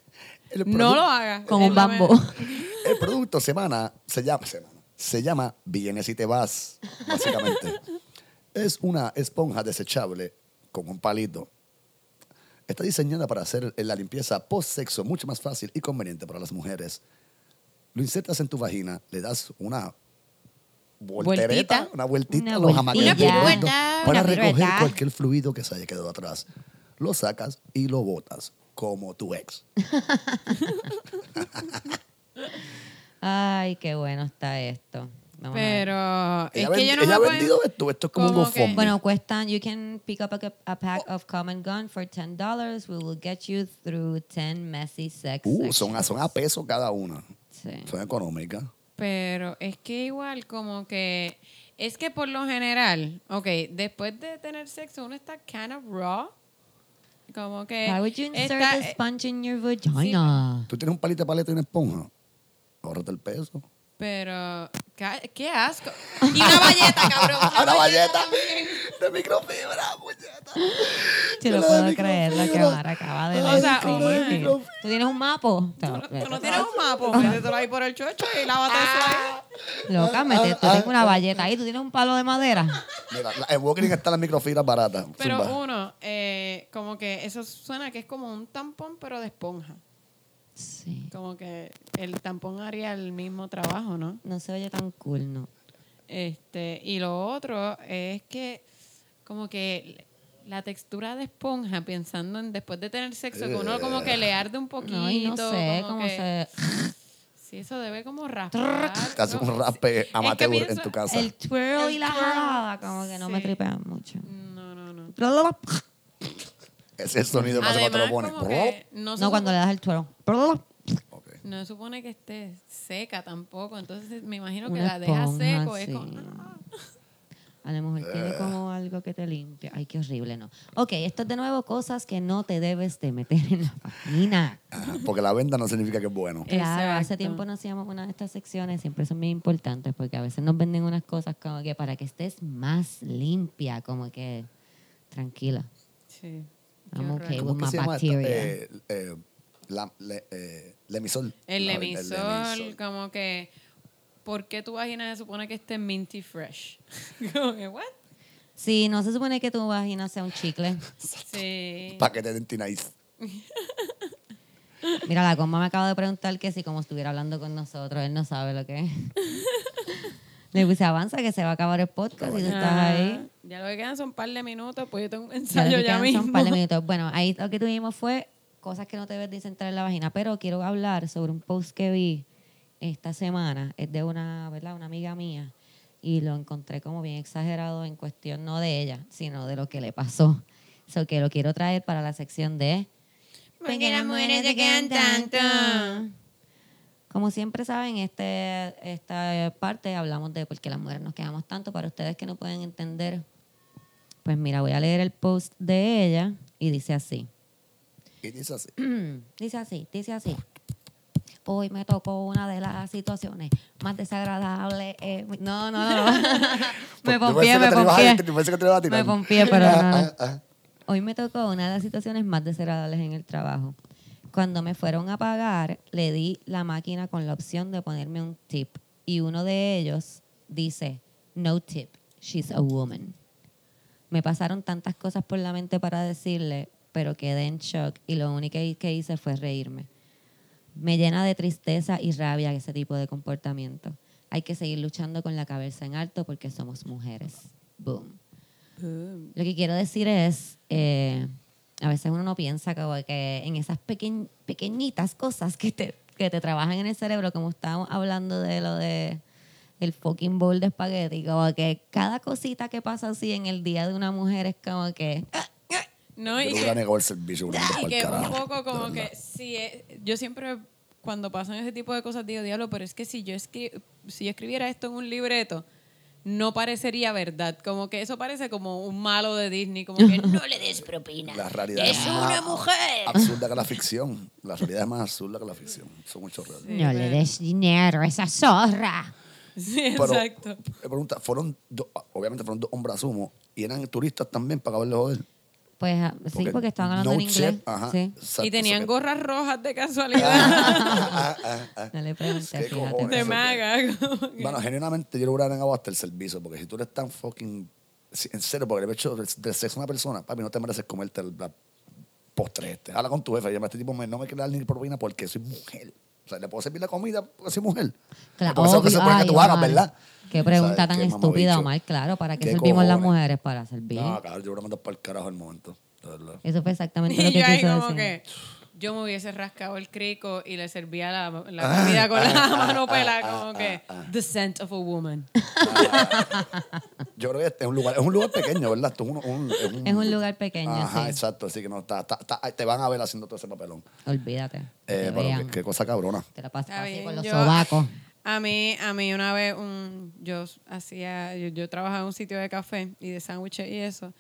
C: No lo hagas.
A: Con un bambú.
D: El producto semana se llama semana. Se llama Vienes y te vas, básicamente. es una esponja desechable con un palito. Está diseñada para hacer la limpieza post-sexo mucho más fácil y conveniente para las mujeres. Lo insertas en tu vagina, le das una voltereta,
C: Vueltita.
D: una vueltita a los
C: pirueta,
D: para
A: una
D: recoger
A: pirueta.
D: cualquier fluido que se haya quedado atrás. Lo sacas y lo botas, como tu ex.
A: Ay, qué bueno está esto. Vamos.
C: Pero es
D: Ella,
C: que yo no
D: ella
C: me
D: ha
C: puedo-
D: vendido esto, esto es como un
C: que-
D: GoFundMe.
A: Bueno, cuestan, you can pick up a, a pack of common gun for $10. We will get you through 10 messy sex
D: Uh, son, a,
A: sections.
D: son a peso cada una.
A: Sí.
D: Son económicas.
C: Pero es que igual como que... Es que por lo general, ok, después de tener sexo uno está kind of raw. Como que...
A: Why would you insert
C: está-
A: a sponge in your vagina?
D: Tú tienes un palito de paleta y una esponja. Ahórrate el peso.
C: Pero... ¡Qué asco! Y una valleta, cabrón.
D: ¡Ah, una valleta!
C: también.
D: De microfibra, puñeta.
A: Yo no
D: la
A: puedo creer lo que
D: microfibra.
A: Omar acaba de
C: O sea,
A: decir. ¿Tú tienes un mapo?
C: Tú no tienes un mapa, métetelo ahí por el chocho y lávate eso ahí.
A: Loca, mete, tú tienes una valleta ahí. ¿Tú tienes un palo de madera?
D: Mira, la- en Walgreens están las microfibras baratas.
C: Pero
D: Zumba.
C: uno, eh, como que eso suena que es como un tampón, pero de esponja.
A: Sí.
C: Como que el tampón haría el mismo trabajo, ¿no?
A: No se oye tan cool, ¿no?
C: Este, y lo otro es que como que la textura de esponja, pensando en después de tener sexo, que uno como que le arde un poquito.
A: No, y no sé
C: como
A: cómo
C: que-
A: se...
C: Sí, eso debe como raspar. ¿no?
D: un raspe
C: Es que
D: amateur en tu casa.
A: El twirl y la jalada como que no me tripean mucho.
C: No, no, no.
D: Ese es el sonido que hace cuando lo pones.
C: como que no, se
A: No, cuando le das el.
D: Ok.
C: No se supone que esté seca tampoco, entonces me imagino que
A: Una
C: la deja
A: esponja,
C: seco. Es
A: sí.
C: como, ah.
A: A lo mejor tiene como algo que te limpia. Ay, qué horrible, ¿no? Ok, esto es de nuevo cosas que no te debes de meter en la vagina.
D: Ajá, porque la venda no significa que es bueno.
A: Claro, hace tiempo no hacíamos una de estas secciones, siempre son muy importantes porque a veces nos venden unas cosas como que para que estés más limpia, como que tranquila.
C: Sí.
A: I'm okay.
D: Eh, eh, la, le- eh, lemisol.
C: El emisor,
D: lemisol.
C: como que, ¿por qué tu vagina se supone que esté minty fresh? como que, ¿what?
A: Sí, no se supone que tu vagina sea un chicle.
C: Sí.
D: Paquete de Dentinaiz.
A: Mira, la comba me acaba de preguntar que si como estuviera hablando con nosotros, él no sabe lo que es. Le puse avanza que se va a acabar el podcast y tú estás
C: Ah,
A: ahí.
C: Ya lo que quedan son un par de minutos, pues yo tengo un
A: Ya
C: ensayo ya
A: quedan
C: mismo.
A: son un par de minutos. Bueno, ahí lo que tuvimos fue cosas que no te debes de centrar en la vagina, pero quiero hablar sobre un post que vi esta semana. Es de una, ¿verdad? Una amiga mía y lo encontré como bien exagerado en cuestión no de ella, sino de lo que le pasó. So que lo quiero traer para la sección de
C: Porque las mujeres te quedan tanto.
A: Como siempre saben, este, esta parte hablamos de por qué las mujeres nos quedamos tanto. Para ustedes que no pueden entender, pues mira, voy a leer el post de ella y dice así.
D: Y dice así.
A: dice así, dice así. Hoy me tocó una de las situaciones más desagradables. eh, no, no, no. me pompié, me pompié. Me pompié, pero no, no.
D: Ah, ah,
A: Hoy me tocó una de las situaciones más desagradables en el trabajo. Cuando me fueron a pagar, le di la máquina con la opción de ponerme un tip. Y uno de ellos dice, no tip, she's a woman. Me pasaron tantas cosas por la mente para decirle, pero quedé en shock y lo único que hice fue reírme. Me llena de tristeza y rabia ese tipo de comportamiento. Hay que seguir luchando con la cabeza en alto porque somos mujeres. Boom. Lo que quiero decir es, eh, a veces uno no piensa como que en esas peque- pequeñitas cosas que te, que te trabajan en el cerebro, como estábamos hablando de lo de el fucking bowl de espagueti, como que cada cosita que pasa así en el día de una mujer es como que...
C: No, y que,
D: el servicio.
C: y que un poco como que si es- yo siempre cuando pasan ese tipo de cosas digo, diablo, pero es que si yo escri- si yo escribiera esto en un libreto, no parecería verdad. Como que eso parece como un malo de Disney, como que no le des propina.
D: La realidad
C: es una mujer.
D: Absurda que la ficción. La realidad es más absurda que la ficción. Son muchos reales.
A: no le des dinero a esa zorra.
C: Sí,
D: Pero,
C: exacto.
D: eh, pregunta, fueron, dos- obviamente fueron dos hombres asumo, y eran turistas también para acabarle joder.
A: Pues ah, sí, porque estaban hablando
D: no
A: en inglés.
D: chip, ajá,
A: Sí.
D: exacto,
C: Y tenían gorras rojas de casualidad.
D: Ah, ah, ah.
A: No le pregunté,
D: ¿Qué
A: fíjate.
C: de maga.
D: Bueno, genuinamente yo le hubiera negado hasta el servicio, porque si tú eres tan fucking. En serio, porque el hecho del del sexo a una persona, papi, no te mereces comerte el la postre este. Habla con tu jefe, llama a este tipo, no me quiere dar ni propina porque soy mujer. O sea, le puedo servir la comida porque soy mujer.
A: Claro,
D: Porque eso es lo que se
A: obvio.
D: supone que
A: Ay,
D: tú hagas,
A: Omar.
D: ¿verdad?
A: Qué pregunta
D: ¿Sabes
A: tan
D: qué,
A: estúpida? Omar. Claro, ¿para qué,
D: ¿Qué
A: servimos las
D: cojones?
A: mujeres? Para servir.
D: No, cabrón, yo hubiera mandado para el carajo al momento. De verdad.
A: Eso fue exactamente lo
C: Y
A: que
C: yo ahí como
A: decir.
C: que yo me hubiese rascado el crico y le servía la,
D: Ah,
C: la comida con la mano pelada, como que the scent of a woman.
D: Yo creo que este es un lugar, es un lugar pequeño, ¿verdad? Esto es un, un- es un,
A: Es un lugar pequeño,
D: Ajá,
A: sí.
D: exacto. Así que no, está, está- está- te van a ver haciendo todo ese papelón.
A: Olvídate.
D: Eh, pero qué, qué cosa cabrona.
A: Te la pasas así
C: bien,
A: con los
C: yo-
A: sobacos.
C: A mí, a mí una vez un, yo hacía, yo, yo trabajaba en un sitio de café y de sándwiches y eso.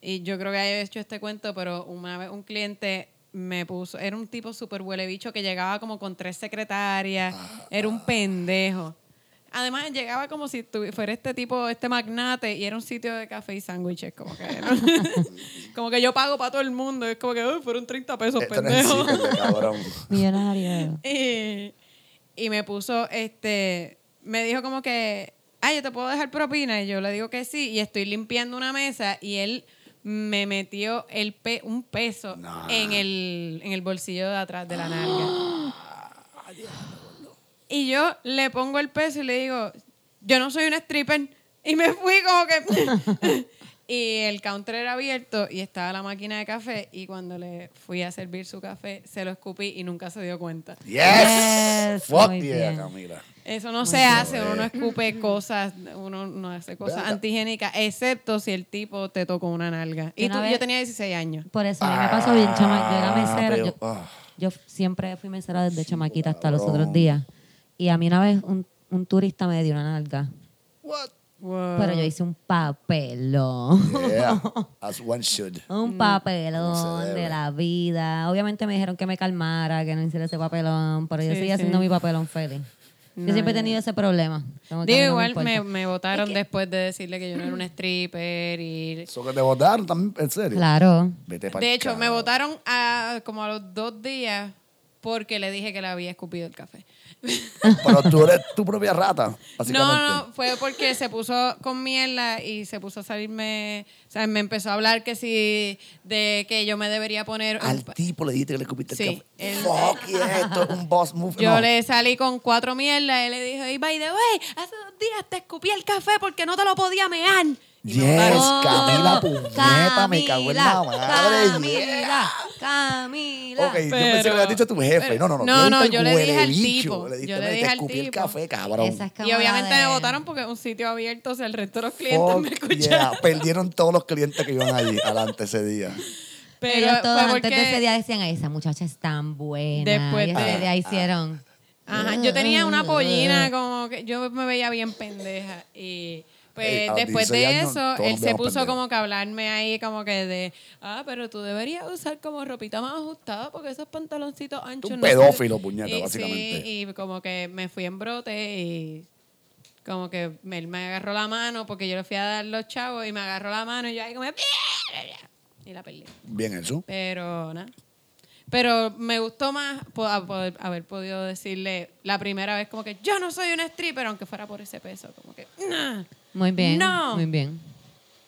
C: Y yo creo que he hecho este cuento, pero una vez un cliente me puso, era un tipo súper huele bicho que llegaba como con tres secretarias, era un pendejo. Además, llegaba como si fuera este tipo, este magnate, y era un sitio de café y sándwiches, como que ¿no? como que yo pago para todo el mundo, es como que, uy, fueron 30 pesos,
D: Esto
C: pendejo.
A: Millonario.
C: Y, y me puso, este, me dijo como que, ay, yo te puedo dejar propina. Y yo le digo que sí. Y estoy limpiando una mesa y él me metió el pe- un peso en, el, en el bolsillo de atrás de la nalga. Y yo le pongo el peso y le digo, yo no soy un stripper. Y me fui como que... y el counter era abierto y estaba la máquina de café. Y cuando le fui a servir su café, se lo escupí y nunca se dio cuenta.
D: Yes.
A: Yes,
D: Fuck
A: muy
D: yeah,
A: bien.
D: Camila.
C: Eso no se hace, uno no escupe cosas, uno no hace cosas antigénicas, excepto si el tipo te tocó una nalga. Y
A: Una
C: tú-
A: vez-
C: yo tenía 16 años.
A: Por eso a mí me pasó bien, chama. Yo era
D: Ah,
A: mesera. Yo,
D: ah.
A: yo siempre fui mesera desde chamaquita hasta los otros días. Y a mí una vez un, un turista me dio una nalga.
D: What?
C: Wow.
A: Pero yo hice un papelón.
D: Yeah, as one should.
A: Un
D: No
A: papelón de la vida. Obviamente me dijeron que me calmara, que no hiciera ese papelón, pero yo
C: Sí,
A: seguí
C: sí.
A: haciendo mi papelón feliz. Yo siempre he tenido ese problema.
C: Digo,
A: mí no me
C: igual me, me votaron después de decirle que yo no era una stripper y...
D: Eso que te votaron también, en serio.
A: Claro.
D: Vete
C: De hecho, me votaron a, como a los dos días porque le dije que le había escupido el café.
D: Pero tú eres tu propia rata, básicamente.
C: No, no, fue porque se puso con mierda y se puso a salirme, o sea, me empezó a hablar que si, de que yo me debería poner...
D: Al tipo le dijiste que le escupiste
C: Sí,
D: el café.
C: él-
D: Fuck yeah, esto es un boss move.
C: Yo
D: No.
C: le salí con cuatro mierdas y le dije, y by the way, hace dos días te escupí el café porque no te lo podía mear.
D: Yes. Camila, puñeta, me cago en la
A: Camila,
D: madre.
A: Camila, Camila.
D: Ok, yo pensé que le habías dicho a tu jefe.
C: pero-
D: No, no, no.
C: no, no, yo
D: el
C: le dije al tipo,
D: Le
C: yo le
D: "Mira,
C: dije
D: te
C: al
D: escupí el
C: tipo".
D: café, cabrón.
C: Y obviamente me votaron porque es un sitio abierto, o sea, el resto de los clientes
D: Fuck
C: me
D: yeah.
C: escucharon.
D: Perdieron todos los clientes que iban allí adelante ese día.
C: Pero
A: todos antes de ese día decían, ay, esa muchacha es tan buena.
C: Después
A: y ese
C: de-
A: día hicieron.
C: Ajá, yo tenía una pollina como que yo me veía bien pendeja y pues después
D: 16
C: de
D: años,
C: eso él se puso como que a hablarme ahí como que de ah pero tú deberías usar como ropita más ajustada porque esos pantaloncitos anchos
D: un
C: no se-
D: pedófilo, puñeta,
C: Y sí,
D: básicamente.
C: y como que me fui en brote y como que él me agarró la mano porque yo le fui a dar los chavos y me agarró la mano y yo ahí como y la perdí
D: Bien eso.
C: pero nada. Pero me gustó más poder haber podido decirle la primera vez como que yo no soy una stripper, aunque fuera por ese peso. Como que, "Nah".
A: Muy bien.
C: No.
A: Muy bien.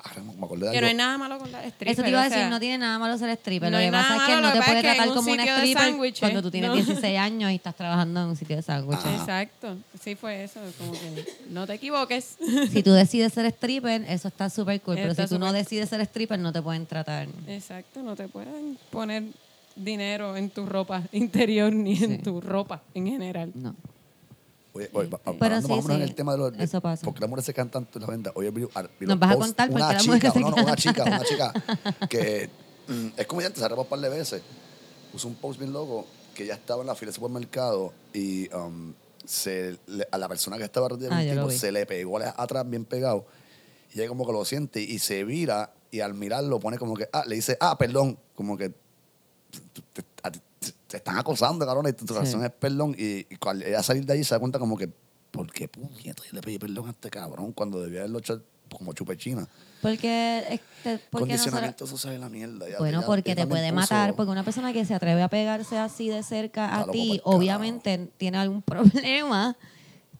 D: Ahora me acordé de
C: que no hay
D: algo.
C: nada malo con la stripper.
A: Eso te iba a
C: o
A: decir,
C: sea,
A: no tiene nada malo ser stripper.
C: no
A: lo que pasa
C: nada
A: es que
C: malo,
A: no te puede
C: es que en
A: tratar
C: un
A: como
C: de
A: stripper cuando tú tienes
C: no.
A: 16 años y estás trabajando en un sitio de sándwiches.
C: Exacto. Sí fue eso. Como que no te equivoques.
A: Si tú decides ser stripper, eso está súper cool. Pero
C: Está
A: si tú no
C: súper-
A: decides ser stripper, no te pueden tratar.
C: Exacto. No te pueden poner dinero en tu ropa interior ni
A: Sí.
C: en tu ropa en general.
A: No.
D: Oye, oye, pa-
A: Pero sí, sí,
D: en el tema de los.
A: eso pasa.
D: Porque las mujeres se cantan tanto en la venta. Oye, vi, vi
A: Nos vas a
D: posts,
A: contar por qué
D: una
A: las
D: chica,
A: se
D: no, no, una chica, una chica que mm, es comediante, se arrepa un par de veces. Puso un post bien loco que ya estaba en la fila del supermercado y um, se, le- a la persona que estaba reteniendo
A: Ah,
D: tipo se le pegó a- atrás bien pegado. Y ella como que lo siente y se vira y al mirarlo pone como que, ah, le dice, ah, perdón, como que te, a te- están acosando, cabrón, y tu,
A: Sí.
D: reacción es perdón. Y, y cuando ella salir de allí se da cuenta como que, ¿por qué puñeta yo le pedí perdón a este cabrón cuando debía haberlo hecho como chupechina?
A: Porque, este, porque nosotros-
D: Condicionamiento social es la mierda. ya-
A: Bueno,
D: ya-
A: porque te puede
D: puso-
A: matar, porque una persona que se atreve a pegarse así de cerca a
D: Está
A: ti, obviamente tiene algún problema.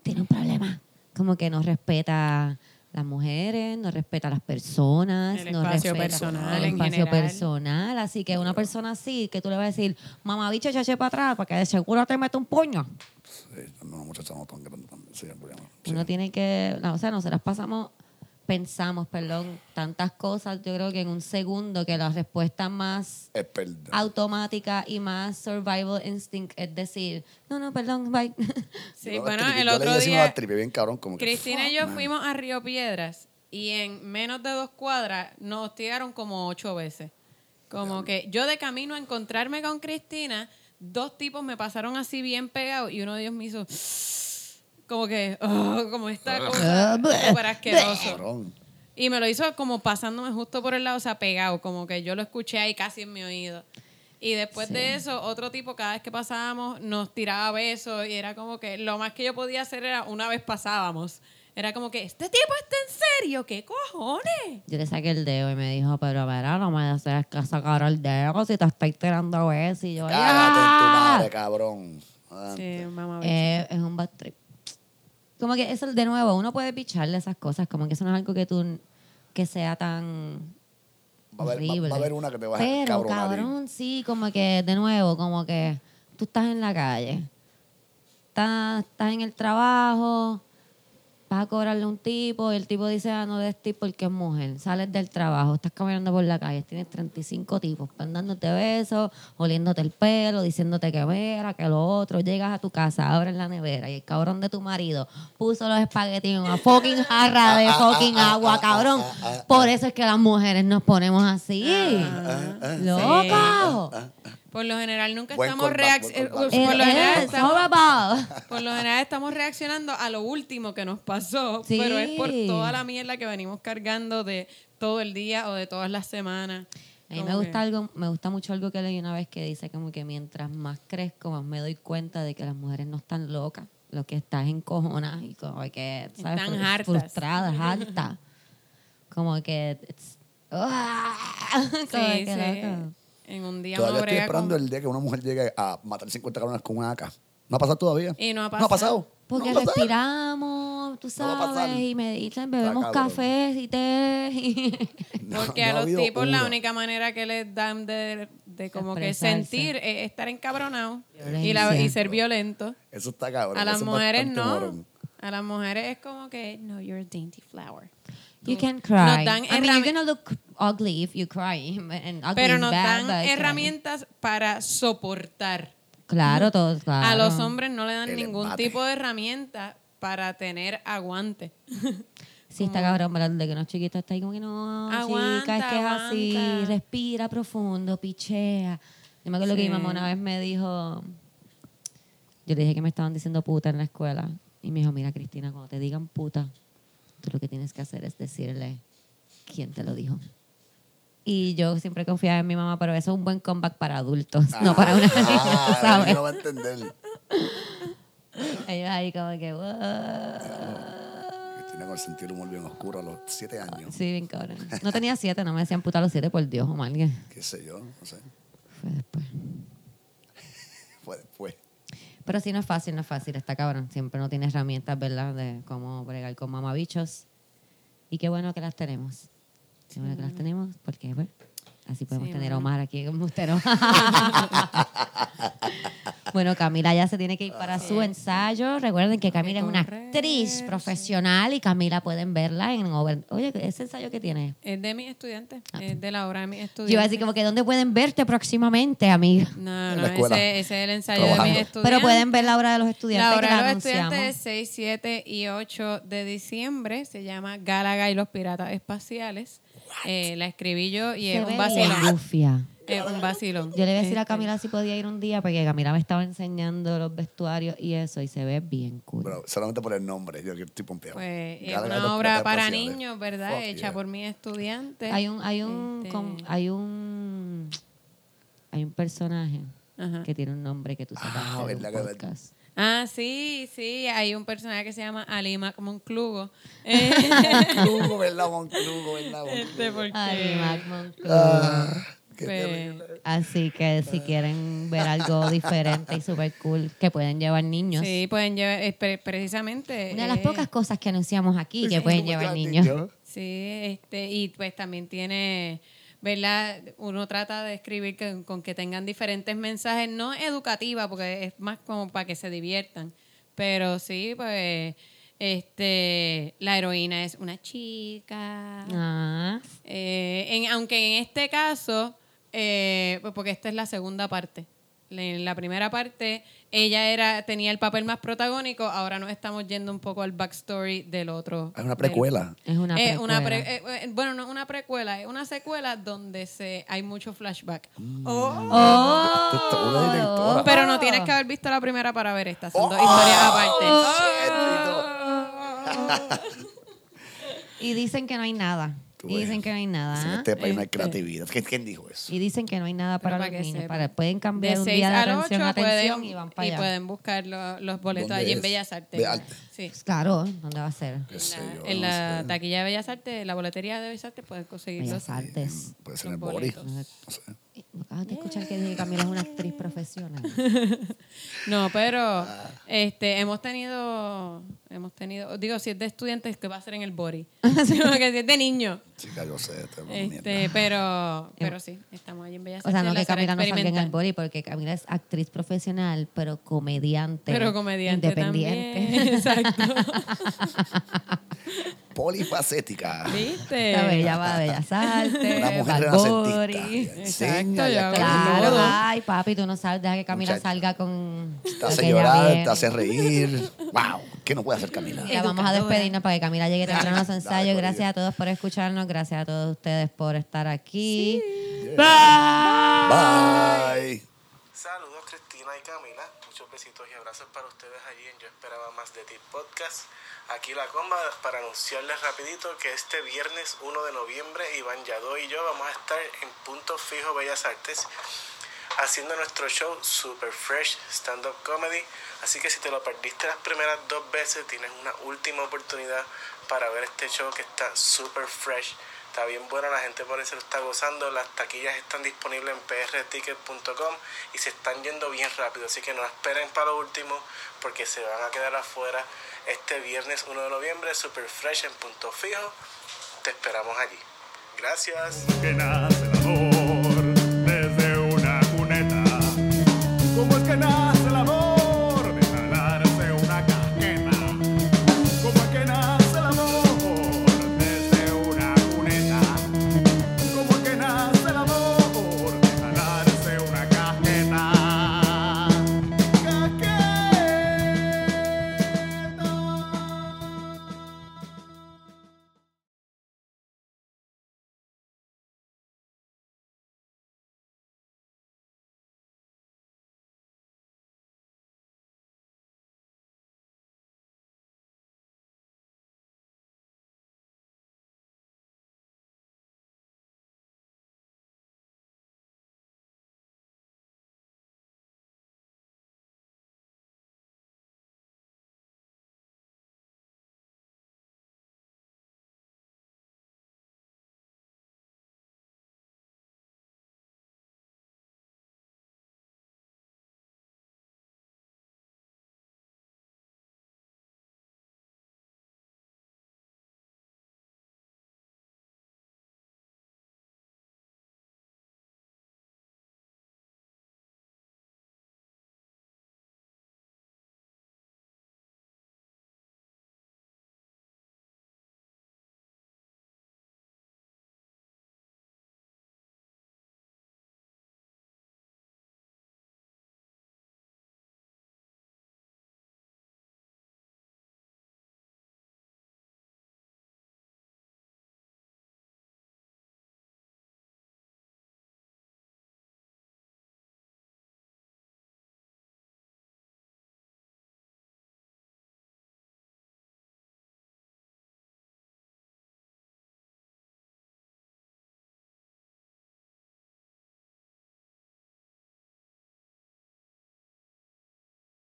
A: Tiene un problema. Como que no respeta las mujeres, no respeta a las personas,
C: El
A: no
C: espacio
A: respeta
C: personal
A: el
C: en
A: espacio
C: general.
A: personal. Así que una persona así, que tú le vas a decir, mamá bicho, echache para atrás, para que de seguro te mete un puño.
D: Sí, no, muchacha no tan grande. también, Sí, el problema. Sí.
A: Uno tiene que, no, o sea, nosotras pasamos, pensamos, perdón, tantas cosas, yo creo que en un segundo que la respuesta más
D: Es
A: automática y más survival instinct es decir, no, no, perdón, bye.
C: Sí, bueno, el otro día...
D: bien cabrón como que,
C: Cristina y yo
D: man.
C: fuimos a Río Piedras y en menos de dos cuadras nos hostigaron como ocho veces. Como que yo de camino a encontrarme con Cristina, dos tipos me pasaron así bien pegados y uno de ellos me hizo como que, oh, como esta cosa súper asqueroso.
D: Cabrón.
C: Y me lo hizo como pasándome justo por el lado, o sea, pegado, como que yo lo escuché ahí casi en mi oído. Y después de eso, otro tipo, cada vez que pasábamos, nos tiraba besos y era como que lo más que yo podía hacer era una vez pasábamos. Era como que, ¿este tipo está en serio? ¿Qué cojones?
A: Yo le saqué el dedo y me dijo, pero verá, no me haces que sacar el dedo si te estoy tirando besos. Y yo,
D: Cágate en tu madre, cabrón. Ah,
C: Sí, mamá.
A: Eh, es un bad trip. Como que eso, de nuevo, uno puede picharle esas cosas, como que eso no es algo que tú, que sea tan
D: Va a haber- va- a haber una que te va a
A: Pero,
D: cabronar
A: cabrón, sí, como que, de nuevo, como que tú estás en la calle, estás, estás en el trabajo, vas a cobrarle a un tipo y el tipo dice, ah, no des tip porque es mujer. Sales del trabajo, estás caminando por la calle, tienes 35 tipos, dándote besos, oliéndote el pelo, diciéndote que vera, que lo otro. Llegas a tu casa, abres la nevera y el cabrón de tu marido puso los espaguetis en una fucking jarra de fucking agua, cabrón. Por eso es que las mujeres nos ponemos así.
D: Ah,
A: ¡Loco!
C: Por lo general nunca
D: Buen
C: estamos
D: callback,
C: reac-
D: buen
C: eh,
D: callback.
C: por lo general estamos-
A: horrible.
C: Por lo general estamos reaccionando a lo último que nos pasó,
A: Sí.
C: pero es por toda la mierda que venimos cargando de todo el día o de todas las semanas.
A: A mí me gusta algo, me gusta mucho algo que leí una vez que dice como que mientras más crezco, más me doy cuenta de que las mujeres no están locas. Lo que estás encojonadas y como que, ¿sabes?
C: Están
A: Fru-
C: hartas.
A: Frustradas, hartas. Como que... it's- ¡Ah! Como
C: Sí,
A: que,
C: sí. En un día
D: Todavía estoy esperando
C: con-
D: el día que una mujer llegue a matar 50 cabronas con una AK. ¿No ha pasado todavía?
C: Y no ha
D: No ha
C: pasado.
D: pasado.
A: Porque
D: No
A: respiramos, tú
D: No
A: sabes, y me dicen, bebemos
D: cabrón.
A: café y té. y-
D: No,
C: Porque
D: no
C: a los tipos la
D: una.
C: única manera que les dan de, de como que sentir es estar encabronado y, la- y ser violento.
D: Eso está cabrón.
C: A las mujeres no.
D: morón.
C: A las mujeres es como que, no, you're a dainty flower.
A: You can cry.
C: Nos dan
A: I mean, you're gonna look ugly if you cry. And ugly
C: Pero
A: is
C: nos
A: bad,
C: dan herramientas para soportar.
A: Claro, todo, claro.
C: A los hombres no le dan
D: El
C: ningún tipo de herramienta para tener aguante.
A: Sí, está cabrón, ¿verdad? De que unos chiquitos está ahí como que no,
C: Aguanta,
A: chica, es que es así,
C: aguanta.
A: respira profundo, pichea. Yo me acuerdo que
C: Sí.
A: mi mamá una vez me dijo, yo le dije que me estaban diciendo puta en la escuela. Y me dijo, mira Cristina, cuando te digan puta, tú lo que tienes que hacer es decirle quién te lo dijo. Y yo siempre confiaba en mi mamá, pero eso es un buen comeback para adultos, no para una niña,
D: Ah,
A: ¿sabes?
D: no va a entender.
A: Ellos ahí como que.
D: Cristina con el sentido del humor bien oscuro a los 7 años.
A: Sí, bien cabrón. No tenía siete, no me decían puta a los siete, por Dios, o mal
D: Qué sé yo, no sé.
A: fue después.
D: Fue después.
A: Pero sí, no es fácil, no es fácil, está cabrón. Siempre no tiene herramientas, ¿verdad?, de cómo bregar con mamabichos. Y qué bueno que las tenemos. Qué bueno que las tenemos, porque, pues, así podemos
C: Sí,
A: tener a. Omar aquí como usted no. Bueno, Camila ya se tiene que ir para su ensayo. Recuerden que Camila es una
C: correr,
A: actriz profesional y Camila pueden verla en Over. Oye, ese ensayo que tiene.
C: Es de mis estudiantes, es de la obra de mis
A: Yo
C: estudiantes.
A: iba a decir como que dónde pueden verte próximamente, amiga.
C: No,
D: En
C: no,
D: la escuela,
C: ese, ese es el ensayo de
D: trabajando.
C: mis
D: Pero
C: estudiantes.
A: Pero pueden ver la obra de los estudiantes.
C: La
A: que
C: hora de los
A: anunciamos.
C: estudiantes es 6, 7 y 8 de diciembre. Se llama Gálaga y los Piratas Espaciales. Eh, la escribí yo y
A: Se
C: es
A: ve
C: un vacilón. Es un vacilón.
A: Yo le voy a decir a Camila si podía ir un día porque Camila me estaba enseñando los vestuarios y eso y se ve bien cool.
D: Pero solamente por el nombre, yo que estoy pompeado.
C: Pues es
D: Gala
C: una obra para niños, ¿verdad?
D: Fuck
C: Hecha
D: yeah.
C: por mis estudiantes.
A: hay un hay un
C: Este,
A: hay un hay un personaje
C: Ajá.
A: que tiene un nombre que tú sacaste
D: Ah, verdad que-
A: podcast.
C: Ah, sí, sí. Hay un personaje que se llama Ali Monclugo.
D: Monclugo, ¿verdad? Monclugo, ¿verdad?
C: este, porque...
A: Monclo.
D: Ah, qué
C: pues.
A: Así que si quieren ver algo diferente y súper cool que pueden llevar niños.
C: Sí, pueden llevar, eh, pre- precisamente.
A: Una de las
C: eh,
A: pocas cosas que anunciamos aquí que pueden llevar niños.
C: Sí, este, y pues también tiene, ¿verdad? Uno trata de escribir que- con que tengan diferentes mensajes, no educativa, porque es más como para que se diviertan, pero sí, pues, este, la heroína es una chica.
A: Ah,
C: Eh, en- aunque en este caso, eh, pues porque esta es la segunda parte. En la primera parte, ella era tenía el papel más protagónico, ahora nos estamos yendo un poco al backstory del otro.
D: Es una
C: del-
D: precuela.
A: es una
C: eh,
A: precuela.
C: una pre- eh, eh, bueno, no una precuela, es una secuela donde se hay mucho flashback. Oh.
A: ¡Oh!
D: Es directora.
C: Pero no tienes que haber visto la primera para ver esta, son dos
D: Oh.
C: historias aparte.
A: Y dicen que no hay nada.
D: Tú
A: Y dicen que no hay nada.
D: En este país no hay
C: Este.
D: creatividad. ¿Quién, quién dijo eso?
A: Y dicen que no hay nada para
C: Pero
A: los
C: para que
A: niños. Para, pueden cambiar
C: De
A: un
C: 6
A: día de
C: al
A: atención,
C: 8
A: atención
C: pueden,
A: y van para
C: y
A: allá.
C: pueden buscar lo- los boletos
D: ¿Dónde
C: allí en
D: es?
C: Bellas Artes.
D: De arte.
C: Sí.
A: Pues claro, ¿dónde va a ser?
D: ¿Qué sé
C: la-
D: yo?
C: en
D: no
C: la
D: sé.
C: taquilla de Bellas Artes, la boletería de Bellas Artes, pueden conseguirlos.
A: Bellas Artes.
D: Puede ser en el
C: Los boletos.
D: No sé.
A: ¿No acabas de escuchar que dije que Camila es una actriz profesional?
C: No, pero este hemos tenido, hemos tenido, digo, si es de estudiantes, que va a ser en el body. Porque si es de.
D: Chica, yo sé.
C: Este,
D: mierda.
C: pero, pero sí, estamos allí en Bellas
A: O sea, no que Camila no salga en el body, porque Camila es actriz profesional, pero comediante.
C: Pero comediante
A: Independiente.
C: también. Exacto.
D: Polifacética.
C: ¿Viste?
A: La bella va a Bellas Artes,
D: Una mujer renacentista.
C: Exacto,
D: Enseña,
C: ya.
A: Claro,
C: Todo.
A: ay, papi, tú no sabes, deja que Camila
D: Muchacha.
A: salga con.
D: Te hace llorar, te hace reír. ¡Wow! ¿Qué no puede hacer Camila?
A: Ya vamos a despedirnos para que Camila llegue temprano a su ensayo. Gracias a todos por escucharnos. Gracias a todos ustedes por estar aquí.
D: Bye.
F: Camila. Besitos y abrazos para ustedes allí en Yo Esperaba Más de Ti Podcast. Aquí la comba para anunciarles rapidito que este viernes 1 de noviembre Iván Yadó y yo vamos a estar en Punto Fijo Bellas Artes haciendo nuestro show Super Fresh Stand Up Comedy. Así que si te lo perdiste las primeras dos veces, tienes una última oportunidad para ver este show que está super fresh. Está bien bueno, la gente por eso lo está gozando. Las taquillas están disponibles en prticket.com y se están yendo bien rápido. Así que no esperen para lo último porque se van a quedar afuera este viernes 1 de noviembre, super fresh en punto fijo. Te esperamos allí. Gracias.